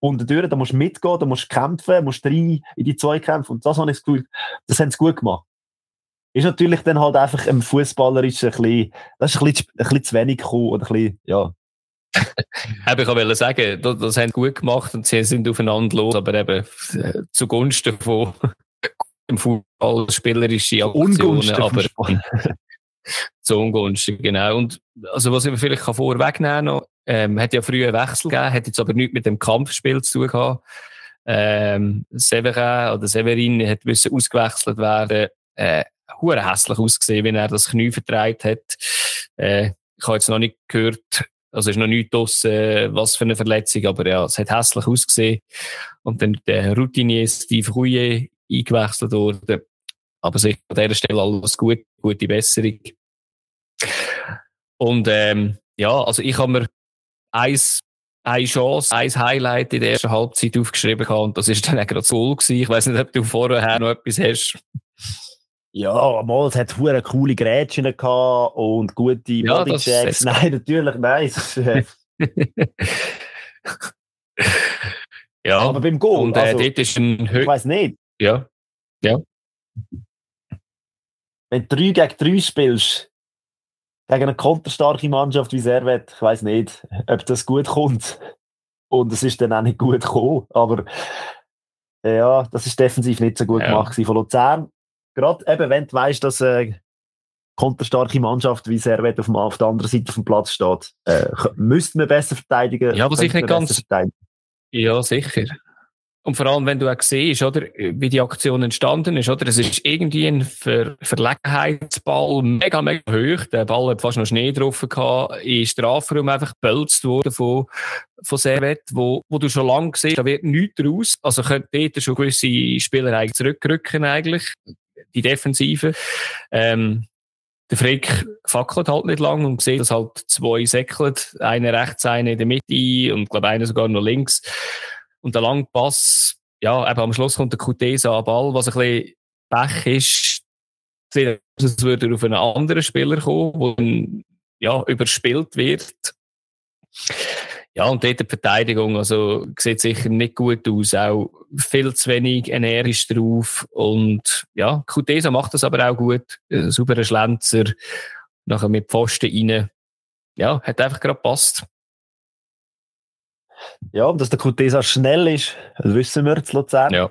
unter durch, da musst du mitgehen, da musst du kämpfen, musst rein in die Zweikämpfe. Und das habe ich das Gefühl, das haben sie gut gemacht. Ist natürlich dann halt einfach im Fußballerisch ein bisschen, das ist ein bisschen, ein bisschen zu wenig gekommen oder ein bisschen, ja. ich wollte sagen, das, das haben sie gut gemacht und sie sind aufeinander los, aber eben äh, zugunsten von im Fußball spielerische Aktionen, aber zu ungunstig, genau. Und also was ich vielleicht kann vorwegnehmen noch, ähm, hat ja früher einen Wechsel gegeben, hat jetzt aber nichts mit dem Kampfspiel zu tun gehabt. Ähm, Severin oder Severin hat müssen ausgewechselt werden, äh, hure hässlich ausgesehen, wenn er das Knie vertreibt hat. Äh, ich habe jetzt noch nicht gehört, also ist noch nicht draussen, was für eine Verletzung, aber ja, es hat hässlich ausgesehen. Und dann der Routinier Steve Rouillet eingewechselt worden. Aber sicher an dieser Stelle alles gut, gute Besserung. Und ähm, ja, also ich habe mir eins, eine Chance, ein Highlight in der ersten Halbzeit aufgeschrieben gehabt, und das ist dann auch gerade so gewesen. Ich weiß nicht, ob du vorher noch etwas hast. Ja, mal, es hat hure coole Grätschen gehabt und gute Ja, Bodychecks. Nein, natürlich, nein. äh, ja, Aber beim Goal, und äh, also, dort ist ein ich weiß nicht, ja, wenn du 3 gegen 3 spielst, gegen eine konterstarke Mannschaft wie Servet, ich weiß nicht, ob das gut kommt. Und es ist dann auch nicht gut gekommen, aber ja, das ist defensiv nicht so gut Ja. gemacht von Luzern. Gerade eben, wenn du weißt, dass eine konterstarke Mannschaft wie Servet auf, dem- auf der anderen Seite vom Platz steht, äh, müsste man besser verteidigen. Ja, was ich könnte nicht ganz- besser verteidigen. ja, sicher. Und vor allem, wenn du auch siehst, oder, wie die Aktion entstanden ist, oder? Es ist irgendwie ein Ver Verlegenheitsball, mega, mega hoch. Der Ball hat fast noch Schnee drauf gehabt, in Strafraum einfach gebölzt worden von, von Servet, wo, wo du schon lange siehst, da wird nichts draus. Also könnte dort schon gewisse Spieler eigentlich zurückrücken, eigentlich. Die Defensive. Ähm, der Frick fackelt halt nicht lang und sieht, dass halt zwei säckeln. Einer rechts, einer in der Mitte und, glaube einer sogar noch links. Und der lange Pass, ja, eben am Schluss kommt der Kutesa an Ball, was ein bisschen Pech ist. Als würde auf einen anderen Spieler kommen, der ja, überspielt wird. Ja, und dort die Verteidigung, also, sieht sicher nicht gut aus. Auch viel zu wenig energisch drauf. Und, ja, Kutesa macht das aber auch gut. Ein sauberer Schlenzer. Nachher mit Pfosten rein. Ja, hat einfach gerade gepasst. Ja, und dass der Kutesa schnell ist, das wissen wir zu Luzern. Ja.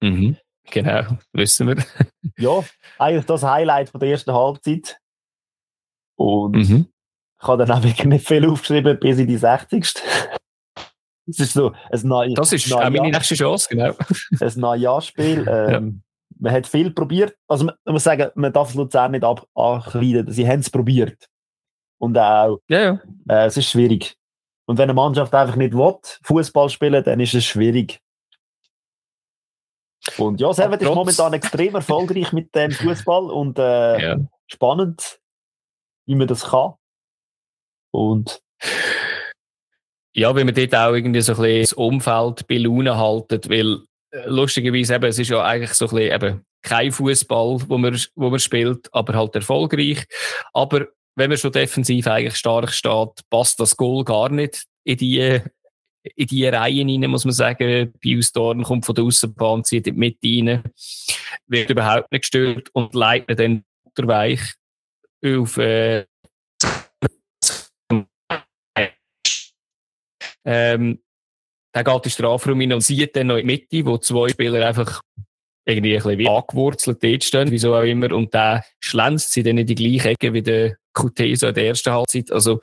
Mhm. Genau, wissen wir. ja, eigentlich das Highlight von der ersten Halbzeit. Und Mhm. ich habe dann auch wirklich nicht viel aufgeschrieben bis in die 60. Es ist so ein Neu Das ist auch meine nächste Chance, genau. ein Neujahrsspiel. Ähm, Man hat viel probiert. Also man, man muss sagen, man darf Luzern nicht ab ankreiden. Sie haben es probiert. Und auch, Ja, ja. äh, es ist schwierig. Und wenn eine Mannschaft einfach nicht will, Fußball spielen, dann ist es schwierig. Und ja, Servet ist momentan extrem erfolgreich mit dem Fußball und äh, ja. spannend, wie man das kann. Und Ja, weil man dort auch irgendwie so ein bisschen das Umfeld bei Laune halten, weil äh, lustigerweise eben, es ist ja eigentlich so ein bisschen eben kein Fußball, wo man, wo man spielt, aber halt erfolgreich. Aber wenn man schon defensiv eigentlich stark steht, passt das Goal gar nicht in die, in die Reihen rein, muss man sagen. Pius Dorn kommt von der Außenbahn, zieht in die Mitte rein, wird überhaupt nicht gestört und leitet dann unterweich auf, äh, ähm, der geht den Strafraum rein und sieht dann noch in die Mitte, wo zwei Spieler einfach irgendwie ein bisschen angewurzelt dort stehen, wieso auch immer, und der schlänzt sie dann in die gleiche Ecke wie der Kutesa in der ersten Halbzeit. Also,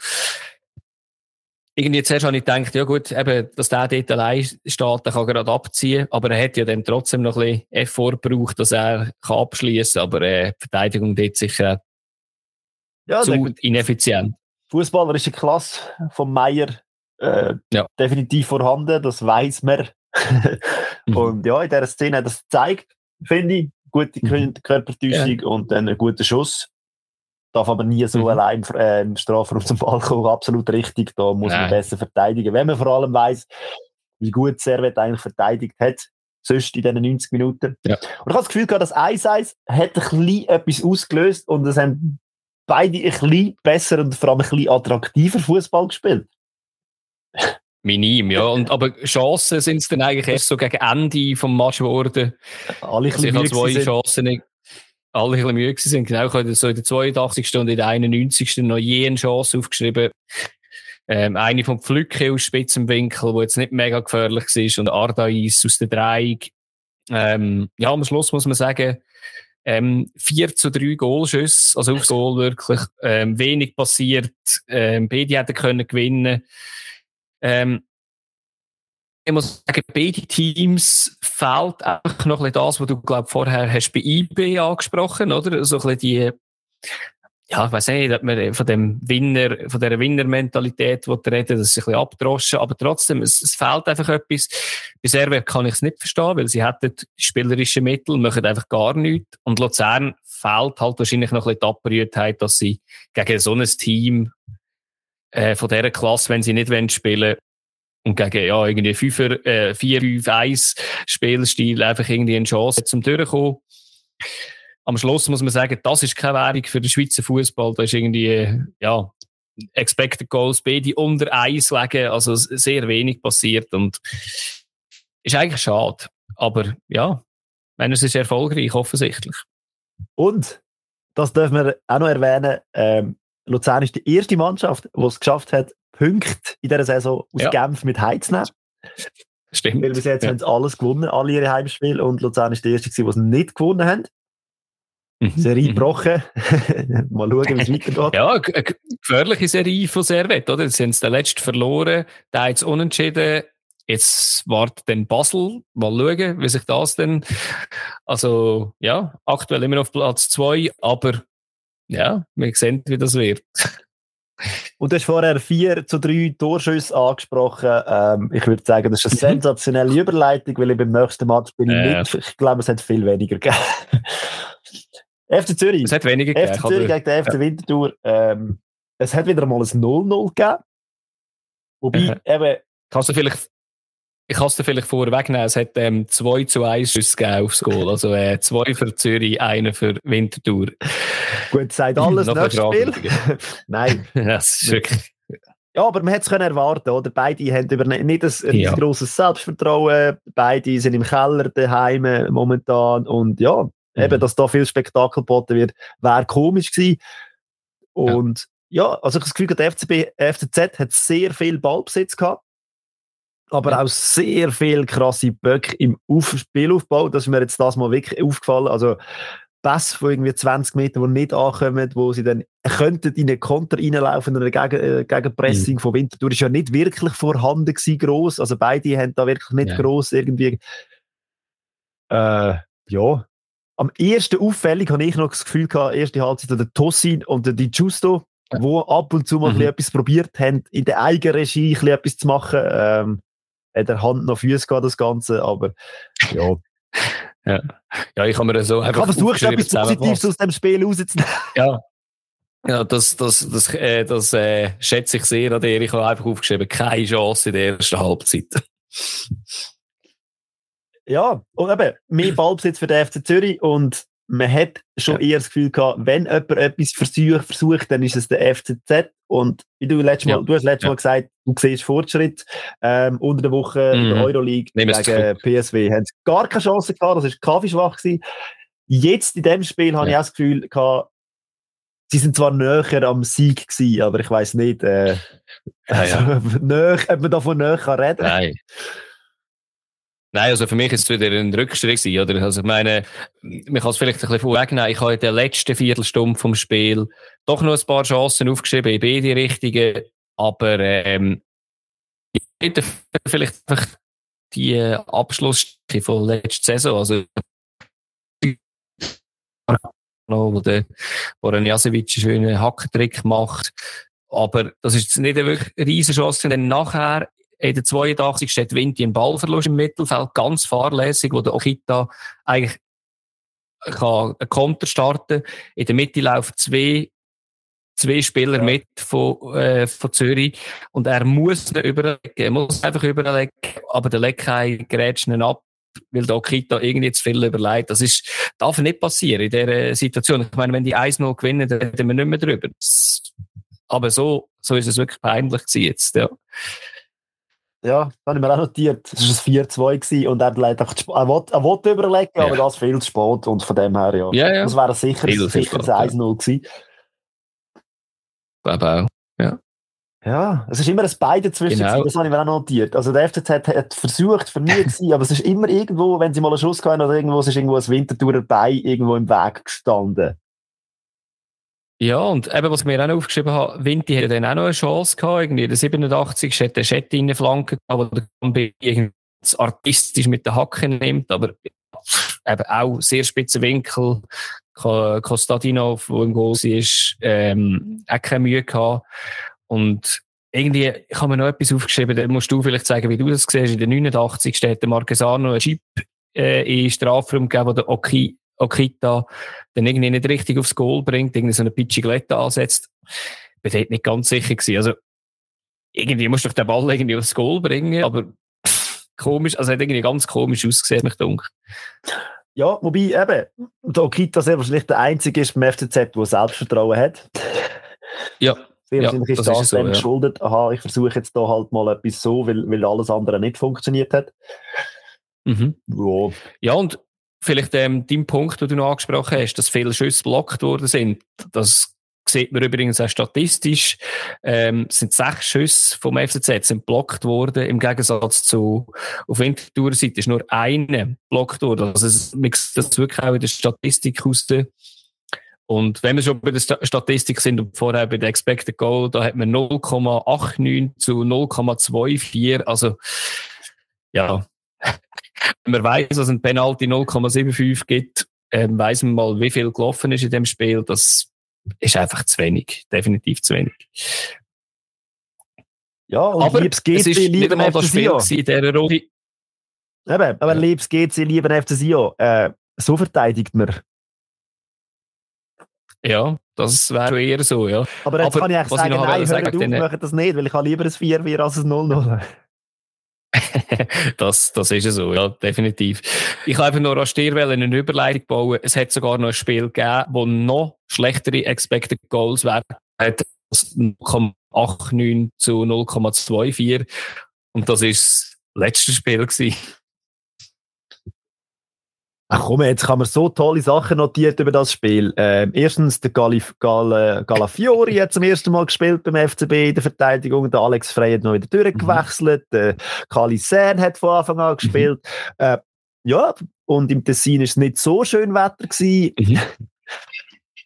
irgendwie zuerst habe ich gedacht, ja gut, eben, dass der dort allein steht, der kann gerade abziehen, aber er hat ja dann trotzdem noch ein bisschen Effort gebraucht, dass er kann abschließen kann, aber äh, die Verteidigung dort sicher ja, zu ineffizient. fußballerische Klasse von Meier äh, Ja. definitiv vorhanden, das weiß man. Mhm. Und ja, in dieser Szene hat es gezeigt, finde ich. Gute Mhm. Körpertäuschung und dann ein guter Schuss. Darf aber nie so Mhm. allein äh, im Strafraum zum Ball kommen. Absolut richtig. Da muss man Nein. besser verteidigen. Wenn man vor allem weiß, wie gut Servet eigentlich verteidigt hat, sonst in diesen 90 Minuten. Ja. Und ich habe das Gefühl gehabt, das 1-1 hat ein bisschen etwas ausgelöst und es haben beide ein bisschen besser und vor allem ein bisschen attraktiver Fußball gespielt. Minim, ja. Und, aber Chancen sind es dann eigentlich erst so gegen Ende vom Match geworden. Alle Also ich habe zwei. Chancen, nicht- alle ein bisschen müde sind. Genau, ich habe so in der 82. und in der 91. noch je eine Chance aufgeschrieben. Ähm, eine vom Pflücke aus spitzem Winkel, wo jetzt nicht mega gefährlich war, und Ardais aus der Dreieck. Ähm, ja, am Schluss muss man sagen, ähm, 4 zu 3 Goalschüsse, also aufs Goal wirklich, ähm, wenig passiert, ähm, beide hätten können gewinnen. Ähm, ich muss sagen, beide Teams fehlt einfach noch ein bisschen das, was du, glaub, vorher hast bei IB angesprochen, oder? So ein bisschen die, ja, ich weiß nicht, ob man von dem Winner, von dieser Winner-Mentalität reden, das ist ein bisschen abdroschen, aber trotzdem, es, es fehlt einfach etwas. Bei Servet kann ich es nicht verstehen, weil sie hätten die spielerischen Mittel, machen einfach gar nichts. Und Luzern fehlt halt wahrscheinlich noch ein bisschen die Abgerührtheit, dass sie gegen so ein Team äh, von dieser Klasse, wenn sie nicht wollen, spielen und gegen ja, irgendwie 5 äh, 4-5-1 Spielstil einfach irgendwie eine Chance zum Durchkommen am Schluss muss man sagen, das ist keine Währung für den Schweizer Fußball. Da ist irgendwie, ja, Expected Goals beide unter eins legen, also sehr wenig passiert und ist eigentlich schade. Aber ja, wenn es ist erfolgreich, offensichtlich. Und, das dürfen wir auch noch erwähnen, ähm, Luzern ist die erste Mannschaft, die es geschafft hat, Punkte in dieser Saison aus ja. Genf mit heimzunehmen. Stimmt. Weil bis jetzt ja. haben sie alles gewonnen, alle ihre Heimspiele, und Luzern ist die erste, die es nicht gewonnen haben. Mhm. Serie mhm. gebrochen. Mal schauen, wie es weitergeht. Ja, eine gefährliche Serie von Servet, oder? Sie haben es den letzten verloren, da jetzt unentschieden. Jetzt wartet dann Basel. Mal schauen, wie sich das denn. Also, ja, aktuell immer auf Platz zwei, aber ja, wir sehen, wie das wird. Und du hast vorher 4 zu 3 Torschüsse angesprochen. Ähm, ich würde sagen, das ist eine mhm. sensationelle Überleitung, weil ich beim nächsten Match bin ich äh. nicht. Ich glaube, es hat viel weniger gegeben. FC Zürich. Es hat weniger gegeben. FC Zürich gegen den FC ja. Winterthur. Ähm, es hat wieder mal ein 0-0 gegeben. Wobei, eben. Kannst du vielleicht, ich kann es dir vielleicht vorwegnehmen, es hat ähm, 2 zu 1 Schüsse gegeben aufs Goal. Also äh, zwei für Zürich, einer für Winterthur. Gut, sagt alles, nächstes Spiel. Nein. das ist wirklich... Ja, aber man hätte es erwarten, oder? Beide haben über nicht ein, ein ja. grosses Selbstvertrauen. Beide sind im Keller daheim momentan. Und ja, Mhm. Eben, dass da viel Spektakel geboten wird, wäre komisch gewesen. Und ja, ja also ich habe das Gefühl, der FCB, FCZ hat sehr viel Ballbesitz gehabt, aber auch sehr viel krasse Böcke im Auf Spielaufbau. Das ist mir jetzt das mal wirklich aufgefallen. Also Pass von irgendwie 20 Metern, die nicht ankommen, wo sie dann könnten in einen Konter reinlaufen oder gegen, äh, Gegenpressing mhm. von Winterthur ist ja nicht wirklich vorhanden gewesen, gross. Also beide haben da wirklich nicht ja. gross irgendwie äh, ja, am ersten auffällig habe ich noch das Gefühl gehabt, erste Halbzeit der Tossin und der Di Giusto, ja. wo ab und zu mal mhm. etwas probiert haben, in der eigenen Regie etwas zu machen. Ähm, hat er Hand noch Füße gehabt, das Ganze, aber ja. ja. ja, ich habe mir so einfach. Aber versuchst du etwas Positives aus dem Spiel rauszunehmen? Ja. Ja, das, das, das, äh, das äh, schätze ich sehr an dir. Ich habe einfach aufgeschrieben, keine Chance in der ersten Halbzeit. Ja, und eben, mehr Ballbesitz für den FC Zürich und man hat schon ja. eher das Gefühl gehabt, wenn jemand etwas versucht, versucht, dann ist es der FCZ. Und wie du letztes Mal, ja. du hast letztes ja. Mal gesagt, du siehst Fortschritt. Ähm, unter der Woche mhm. in der Euroleague Nehm gegen PSW haben sie gar keine Chance gehabt, das war kaffeeschwach gewesen. Jetzt in dem Spiel habe ich auch das Gefühl gehabt, sie sind zwar näher am Sieg gewesen, aber ich weiß nicht, äh, also, näher, ob man davon näher reden kann. Nein. Nein, also für mich ist es wieder ein Rückschritt gewesen, oder? Also ich meine, man kann es vielleicht ein bisschen vorwegnehmen. Ich habe in der letzten Viertelstunde vom Spiel doch noch ein paar Chancen aufgeschrieben in beide Richtungen, aber ähm, vielleicht einfach die Abschlussstrecke von letzter Saison, also wo der Boran Jasevic einen schönen Hacktrick macht. Aber das ist nicht eine wirklich riesige Chance. Denn nachher in der 82. steht Vinti ein Ballverlust im Mittelfeld, ganz fahrlässig, wo der Okita eigentlich kann einen Konter starten In der Mitte laufen zwei, zwei Spieler ja. mit von, äh, von Zürich und er muss nicht überlegen, er muss einfach überlegen, aber der Leckei grätscht ihn ab, weil der Okita irgendwie zu viel überlegt. Das ist, darf nicht passieren in dieser Situation. Ich meine, wenn die 1-0 gewinnen, dann reden wir nicht mehr drüber. aber so, so ist es wirklich peinlich gewesen jetzt, ja. Ja, das habe ich mir auch notiert. Es war ein 4-2 und er legt einfach, er will, er will überlegen, ja. aber das viel zu spät und von dem her, ja. ja, ja. Das wäre sicher, viel sicher ein 1-0 gewesen. Glaube auch, ja. Ja, es ist immer ein Beide zwischen, genau. das habe ich mir auch notiert. Also der FCZ hat, hat versucht, für mich zu sein, aber es ist immer irgendwo, wenn sie mal einen Schuss hatten oder irgendwo, es ist irgendwo ein Wintertourer Bei irgendwo im Weg gestanden. Ja, und eben, was ich mir auch noch aufgeschrieben habe, Vinti hätte dann auch noch eine Chance gehabt, irgendwie in der 87. hätte der Schett in Flanke aber der Kambi artistisch mit der Hacke nimmt, aber eben auch sehr spitze Winkel. Kostadinov, der im Goal ist, ähm, auch keine Mühe gehabt. Und irgendwie, ich habe mir noch etwas aufgeschrieben, da musst du vielleicht sagen, wie du das siehst. In der 89. steht der Marquesano einen Chip äh, in Strafraum gegeben, wo der Oki, Okita dann irgendwie nicht richtig aufs Goal bringt, irgendwie so eine Pitchiglette ansetzt. Ich bin dort nicht ganz sicher gewesen. Also, irgendwie musst du den Ball irgendwie aufs Goal bringen, aber pff, komisch, also hat irgendwie ganz komisch ausgesehen, mich dunkel. Ja, wobei eben, der Okita sehr wahrscheinlich der Einzige ist beim FCZ, der Selbstvertrauen hat. Ja. Sehr wahrscheinlich ja, ist das, das so, dem ja. geschuldet. Aha, ich versuche jetzt da halt mal etwas so, weil, weil alles andere nicht funktioniert hat. Mhm. Ja. ja, und vielleicht ähm, dein Punkt, den du noch angesprochen hast, dass viele Schüsse blockt worden sind, das sieht man übrigens auch statistisch, ähm, sind sechs Schüsse vom FCZ sind blockt worden, im Gegensatz zu, auf Winterthur-Seite ist nur eine blockt worden. Also, es mixt das wirklich auch in der Statistik aus. Und wenn wir schon bei der Statistik sind und vorher bei der Expected Goal, da hat man 0,89 zu 0,24. Also, ja, wenn man weiß, dass ein Penalty 0,75 gibt, ähm, weiß man mal, wie viel gelaufen ist in dem Spiel. Das ist einfach zu wenig. Definitiv zu wenig. Ja, und aber liebes GC, es ist lieber nicht das Spiel in dieser Runde. Eben, aber ja. liebes GC, lieber FC Sion, äh, so verteidigt man. Ja, das wäre eher so, ja. Aber jetzt aber, kann ich eigentlich sagen, ich nein, sagen, hört auf, mache das nicht, weil ich habe lieber ein 4-4 als ein 0-0. das, das ist so, ja, definitiv. Ich habe nur an Stier eine Überleitung bauen. Es hat sogar noch ein Spiel gegeben, wo noch schlechtere Expected Goals wären. Hat 0,89 zu 0,24. Und das ist das letzte Spiel gewesen. Ach komm, jetzt haben wir so tolle Sachen notiert über das Spiel. Ähm, erstens, der Galif Gal Galafiori hat zum ersten Mal gespielt beim FCB in der Verteidigung. Der Alex Frey hat noch wieder durchgewechselt. Mhm. Der Kali Sen hat von Anfang an gespielt. Mhm. Äh, ja, und im Tessin ist es nicht so schön Wetter gewesen. Mhm.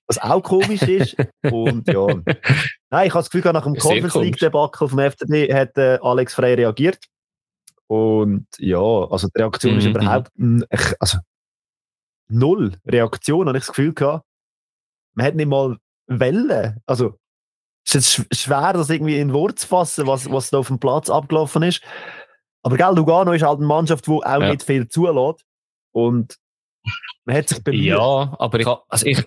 Was auch komisch ist. und ja. Nein, ich habe das Gefühl, nach dem Conference League-Debakel vom FCB hat äh, Alex Frey reagiert. Und ja, also die Reaktion ist mhm. überhaupt, also null Reaktion, habe ich das Gefühl gehabt. Man hat nicht mal Wellen. Also, es ist schwer, das irgendwie in Wort zu fassen, was, was da auf dem Platz abgelaufen ist. Aber gell, Lugano ist halt eine Mannschaft, die auch ja. nicht viel zulässt. Und man hat sich bemüht. Ja, aber ich, also ich,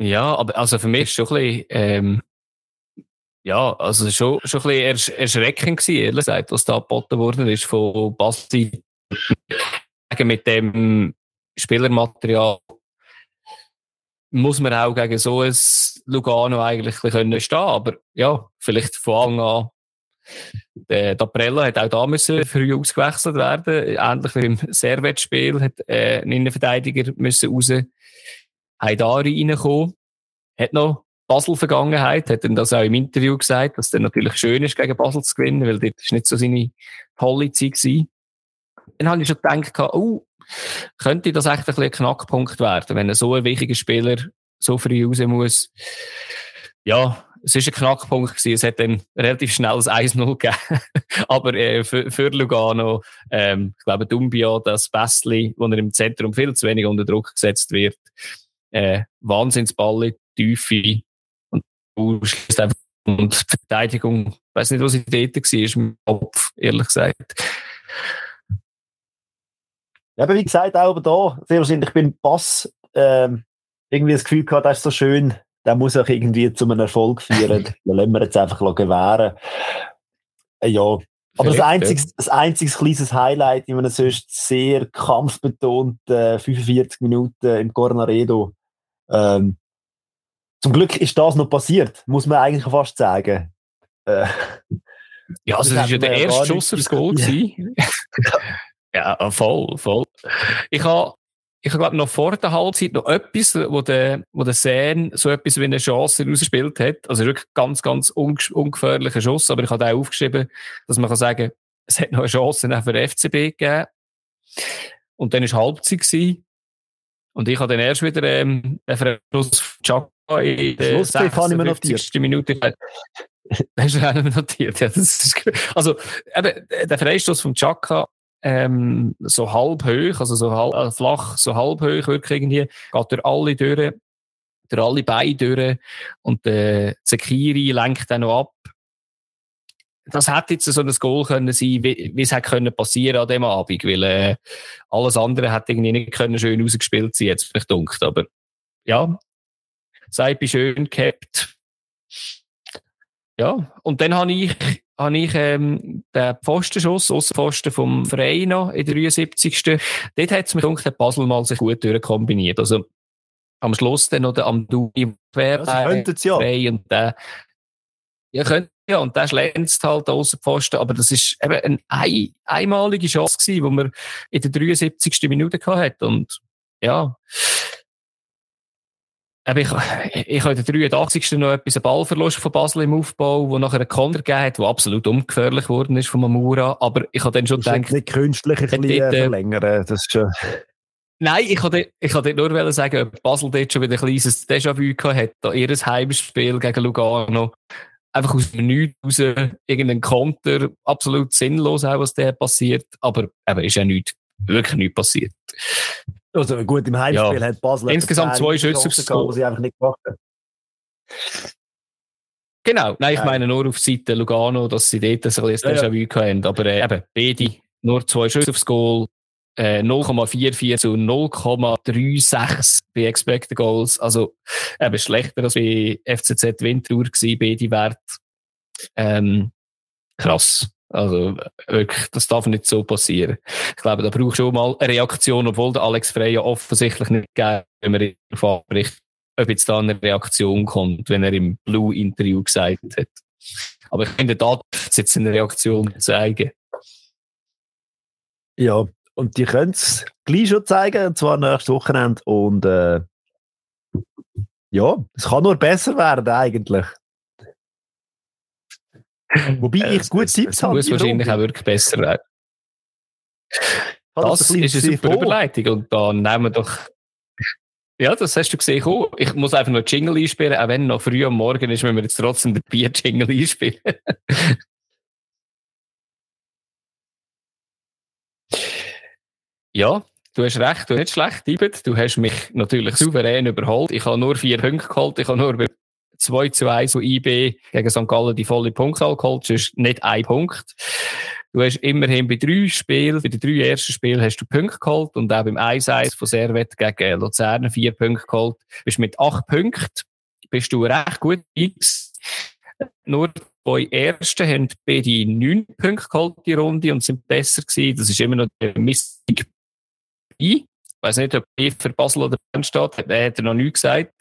ja, aber also für mich ist es schon ein bisschen, ähm, ja, also schon, schon ein bisschen erschreckend gewesen, ehrlich gesagt, was da geboten worden ist von Basti. mit dem Spielermaterial muss man auch gegen so ein Lugano eigentlich können stehen. Aber ja, vielleicht von Anfang an. Der Daprella hat auch da müssen früh ausgewechselt werden. Ähnlich wie im Servet-Spiel hat äh, ein Innenverteidiger müssen raus Haidari reinkommen. Hat noch Basel-Vergangenheit, hat dann das auch im Interview gesagt, dass dann natürlich schön ist, gegen Basel zu gewinnen, weil dort ist nicht so seine tolle. Dann habe ich schon gedacht, oh, könnte das echt ein, ein Knackpunkt werden, wenn so ein wichtiger Spieler so früh raus muss. Ja, es ist ein Knackpunkt gewesen. Es hat dann relativ schnell ein 1-0 gegeben. Aber äh, für, für Lugano, ähm, ich glaube, Dumbia, das Bessli, wo er im Zentrum viel zu wenig unter Druck gesetzt wird, äh, Wahnsinnsball, Tiefe und einfach und Verteidigung, ich weiß nicht, was ich dort war, im Kopf, ehrlich gesagt. Ja, wie gesagt, auch da, sehr wahrscheinlich beim Pass ähm, irgendwie das Gefühl gehabt, das ist so schön, der muss auch irgendwie zu einem Erfolg führen. da lassen wir jetzt einfach gewähren. Äh, ja, aber das einzige, das einzige kleines Highlight in einem sonst sehr kampfbetonten äh, 45 Minuten im Cornaredo. Ähm, zum Glück ist das noch passiert, muss man eigentlich fast sagen. Äh, ja, also es ist ja der erste Schuss aufs Goal. Ja, voll, voll. Ich habe, ich habe noch vor der Halbzeit noch etwas, wo der, wo der Sen so etwas wie eine Chance rausgespielt hat. Also wirklich ganz, ganz ungefährlicher Schuss. Aber ich habe auch aufgeschrieben, dass man kann sagen, es hat noch eine Chance für den FCB gegeben. Und dann war Halbzeit gewesen. Und ich habe dann erst wieder, ähm, den Freistoß von Chaka in der 56. Minute. Hast du auch noch notiert? Ja, das ist, also, eben, der Freistoß von Chaka ähm, so halb hoch, also so halb, äh, flach, so halb hoch wirklich irgendwie, geht durch alle durch, durch alle Beine durch und der äh, Zekiri lenkt dann noch ab. Das hätte jetzt so ein Goal können sein, wie, wie es hätte können passieren an dem Abend, weil äh, alles andere hätte irgendwie nicht können schön ausgespielt sein, jetzt mich dunkt, aber ja, Seipi schön gehabt. Ja, und dann habe ich, habe ich ähm, den Pfostenschuss, Aussenpfosten vom Verein noch in der 73. Dort hat es mich der Puzzle mal sich gut durchkombiniert. Also am Schluss dann noch der Amduni quer ja, ja. und der ja, könnte ja, und der schlänzt halt Außenpfosten, aber das ist eben eine ein, einmalige Chance gewesen, die man in der 73. Minute gehabt hat und ja, ich, ich habe in der 83. noch etwas, einen Ballverlust von Basel im Aufbau, wo nachher ein Konter gegeben hat, der absolut ungefährlich geworden ist von Mamura. Aber ich habe dann schon gedacht... Nicht künstlich ein bisschen dort, äh, verlängern, das ist schon... Nein, ich wollte ich nur sagen, ob Basel dort schon wieder ein kleines Déjà-vu gehabt hat, ihr Heimspiel gegen Lugano. Einfach aus dem Nichts raus, irgendein Konter, absolut sinnlos auch, was da passiert. Aber eben, ist ja nichts, wirklich nichts passiert. Also gut, im Heimspiel ja. hat Basel insgesamt zwei Schüsse aufs Goal. sie einfach nicht gemacht haben. Genau, nein, ich meine nur auf Seite Lugano, dass sie dort ein bisschen ja, Déjà-vu ja. haben. Aber äh, eben, beide nur zwei Schüsse aufs Goal, äh, 0,44 zu 0,36 bei Expected Goals. Also eben schlechter als bei FCZ Winterthur gewesen, beide Werte. Ähm, krass. Also wirklich, das darf nicht so passieren. Ich glaube, da braucht schon mal eine Reaktion, obwohl der Alex Frey ja offensichtlich nicht gegeben wenn man abbricht, ob jetzt da eine Reaktion kommt, wenn er im Blue-Interview gesagt hat. Aber ich finde, da darf es jetzt eine Reaktion zeigen. Ja, und die können es gleich schon zeigen, und zwar nächstes Wochenende. Und äh, ja, es kann nur besser werden eigentlich. Wobei äh, ich gut Tipps habe. muss wahrscheinlich auch wirklich besser werden. Das, das ist eine super vor. Überleitung. Und da nehmen wir doch. Ja, das hast du gesehen. Oh, ich muss einfach noch Jingle einspielen, auch wenn noch früh am Morgen ist, wenn wir jetzt trotzdem den Bier-Jingle einspielen. ja, du hast recht, du hast nicht schlecht, Ibet. Du hast mich natürlich souverän überholt. Ich habe nur vier Punkte geholt. Ich habe nur 2 zu 1 von IB gegen St. Gallen die volle Punktzahl geholt, ist nicht ein Punkt. Du hast immerhin bei drei Spielen, bei den drei ersten Spielen hast du Punkte geholt und auch beim 1-1 von Servet gegen Luzern vier Punkte geholt. Bist mit acht Punkten, bist du recht gut X. Nur bei ersten haben beide neun Punkte geholt, die Runde, und sind besser gewesen. Das ist immer noch der Mystic Ich weiß nicht, ob er für Basel oder Bern steht, hat er noch nie gesagt.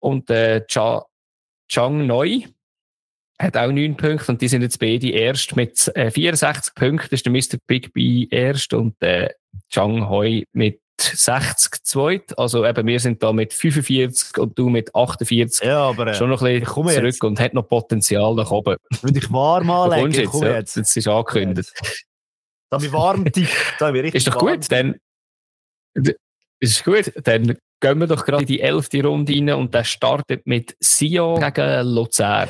Und äh, Cha Chang Neu hat auch neun Punkte und die sind jetzt beide erst mit äh, 64 Punkten. Das ist der Mr. Big B erst und äh, Chang Hoi mit 60 zweit. Also eben, wir sind da mit 45 und du mit 48. Ja, aber äh, schon noch ein bisschen zurück jetzt. und hat noch Potenzial nach oben. Wenn ich warm anlege, jetzt, komm jetzt. jetzt. ist angekündigt. Da habe ich warm tipp. Ist doch gut, dann ist gut, dann gehen wir doch gerade in die elfte Runde rein und der startet mit Sion gegen Luzern.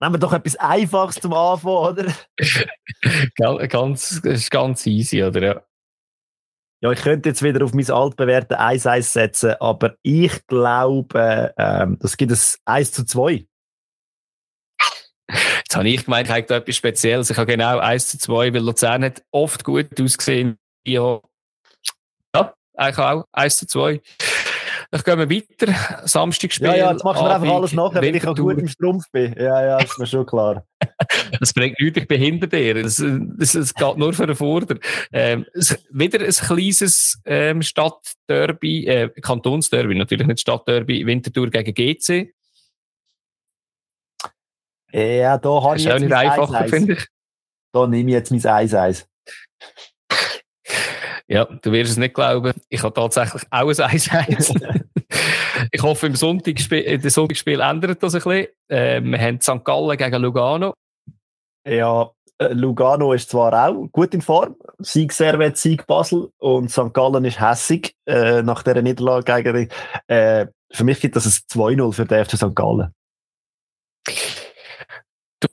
Nehmen wir doch etwas Einfaches zum Anfang, oder? ganz, das ist ganz easy, oder? Ja. Ja, ich könnte jetzt wieder auf mein altbewährte 1-1 setzen, aber ich glaube, ähm, das gibt es 1 zu 2. Jetzt habe ich gemeint, ich habe etwas Spezielles. Ich habe genau 1 zu 2, weil Luzern hat oft gut ausgesehen. Ja, ja eigentlich auch 1 zu 2. Dann gehen wir weiter. Samstagspiel. Ja, ja, jetzt machen wir einfach alles nachher, wenn ich auch gut im Strumpf bin. Ja, ja, ist mir schon klar. das bringt nichts, ich behindere dir. Das, das, das geht nur für den Vorder. Ähm, wieder ein kleines ähm, Stadtderby, äh, Kantonsderby, natürlich nicht Stadtderby, Winterthur gegen GC. Ja, da habe ich jetzt einfacher, finde ich. Da nehme ich jetzt mein Eis-Eis. Ja, du wirst es nicht glauben. Ich habe tatsächlich auch ein 1 Ich hoffe, im Sonntagsspiel, im Sonntagsspiel ändert das ein bisschen. Äh, wir haben St. Gallen gegen Lugano. Ja, äh, Lugano ist zwar auch gut in Form. Sieg Servet, Sieg Basel. Und St. Gallen ist hässig äh, nach dieser Niederlage gegen äh, Für mich gibt das ein 2-0 für den FC St. Gallen.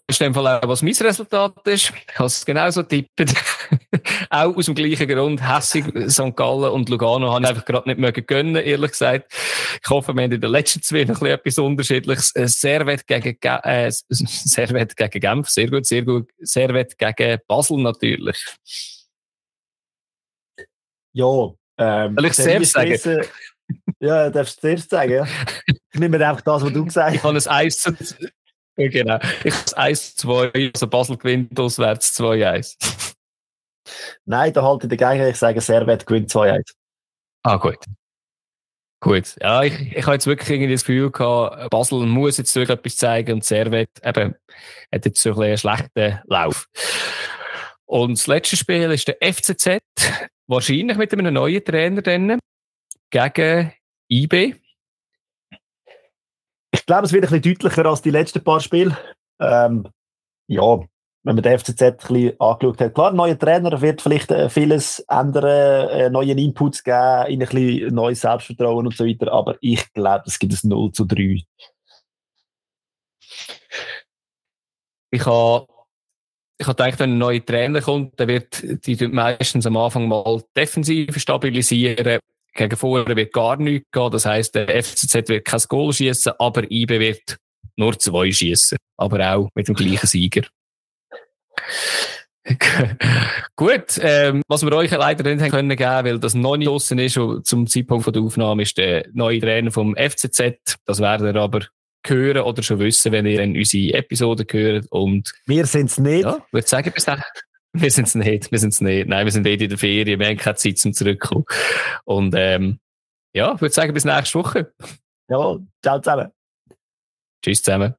Ist in dem Fall auch, was mein Resultat ist. Ich habe es genauso tippet. auch aus dem gleichen Grund. Hässig, St. Gallen und Lugano habe ich einfach gerade nicht mögen gönnen, ehrlich gesagt. Ich hoffe, wir haben in den letzten zwei noch etwas Unterschiedliches. Äh, Servet gegen, äh, Servet gegen Genf. Sehr gut, sehr gut. Servet gegen Basel natürlich. Ja, ähm, Soll ich selbst sagen? Ja, darfst du zuerst sagen. Ja. Ich nehme einfach das, was du gesagt hast. Ich habe ein 1 zu Genau. Ich habe 1 2, also Basel gewinnt auswärts 2-1. Nein, da halte ich dagegen. Ich sage, Servet gewinnt 2-1. Ah, gut. Gut. Ja, ich, ich habe jetzt wirklich irgendwie das Gefühl gehabt, Basel muss jetzt wirklich etwas zeigen und Servet eben, hat jetzt so ein einen schlechten Lauf. Und das letzte Spiel ist der FCZ, wahrscheinlich mit einem neuen Trainer dann, gegen IB. Ich glaube, es wird ein bisschen deutlicher als die letzten paar Spiele. Ähm, ja, wenn man den FCZ ein bisschen angeschaut hat. Klar, ein neuer Trainer wird vielleicht äh, vieles ändern, äh, neue Inputs geben, in ein bisschen neues Selbstvertrauen und so weiter, aber ich glaube, es gibt ein 0 zu 3. Ich habe ich habe gedacht, wenn ein neuer Trainer kommt, dann wird die meistens am Anfang mal defensiv stabilisieren. Gegen vorne wird gar nichts gehen. Das heisst, der FCZ wird kein Goal schießen, aber IB wird nur zwei schießen. Aber auch mit dem gleichen Sieger. Gut, ähm, was wir euch leider nicht haben können geben, weil das noch nicht draussen ist, zum Zeitpunkt der Aufnahme ist der neue Trainer vom FCZ. Das werden wir aber hören oder schon wissen, wenn ihr in unsere Episode hört. Und wir sind es nicht. Ja, würde sagen, bis dann. Wir sind es nicht, wir sind es nicht. Nein, wir sind eh in der Ferien, wir haben keine Zeit zum Zurückkommen. Und ähm, ja, ich würde sagen, bis nächste Woche. Ja, ciao zusammen. Tschüss zusammen.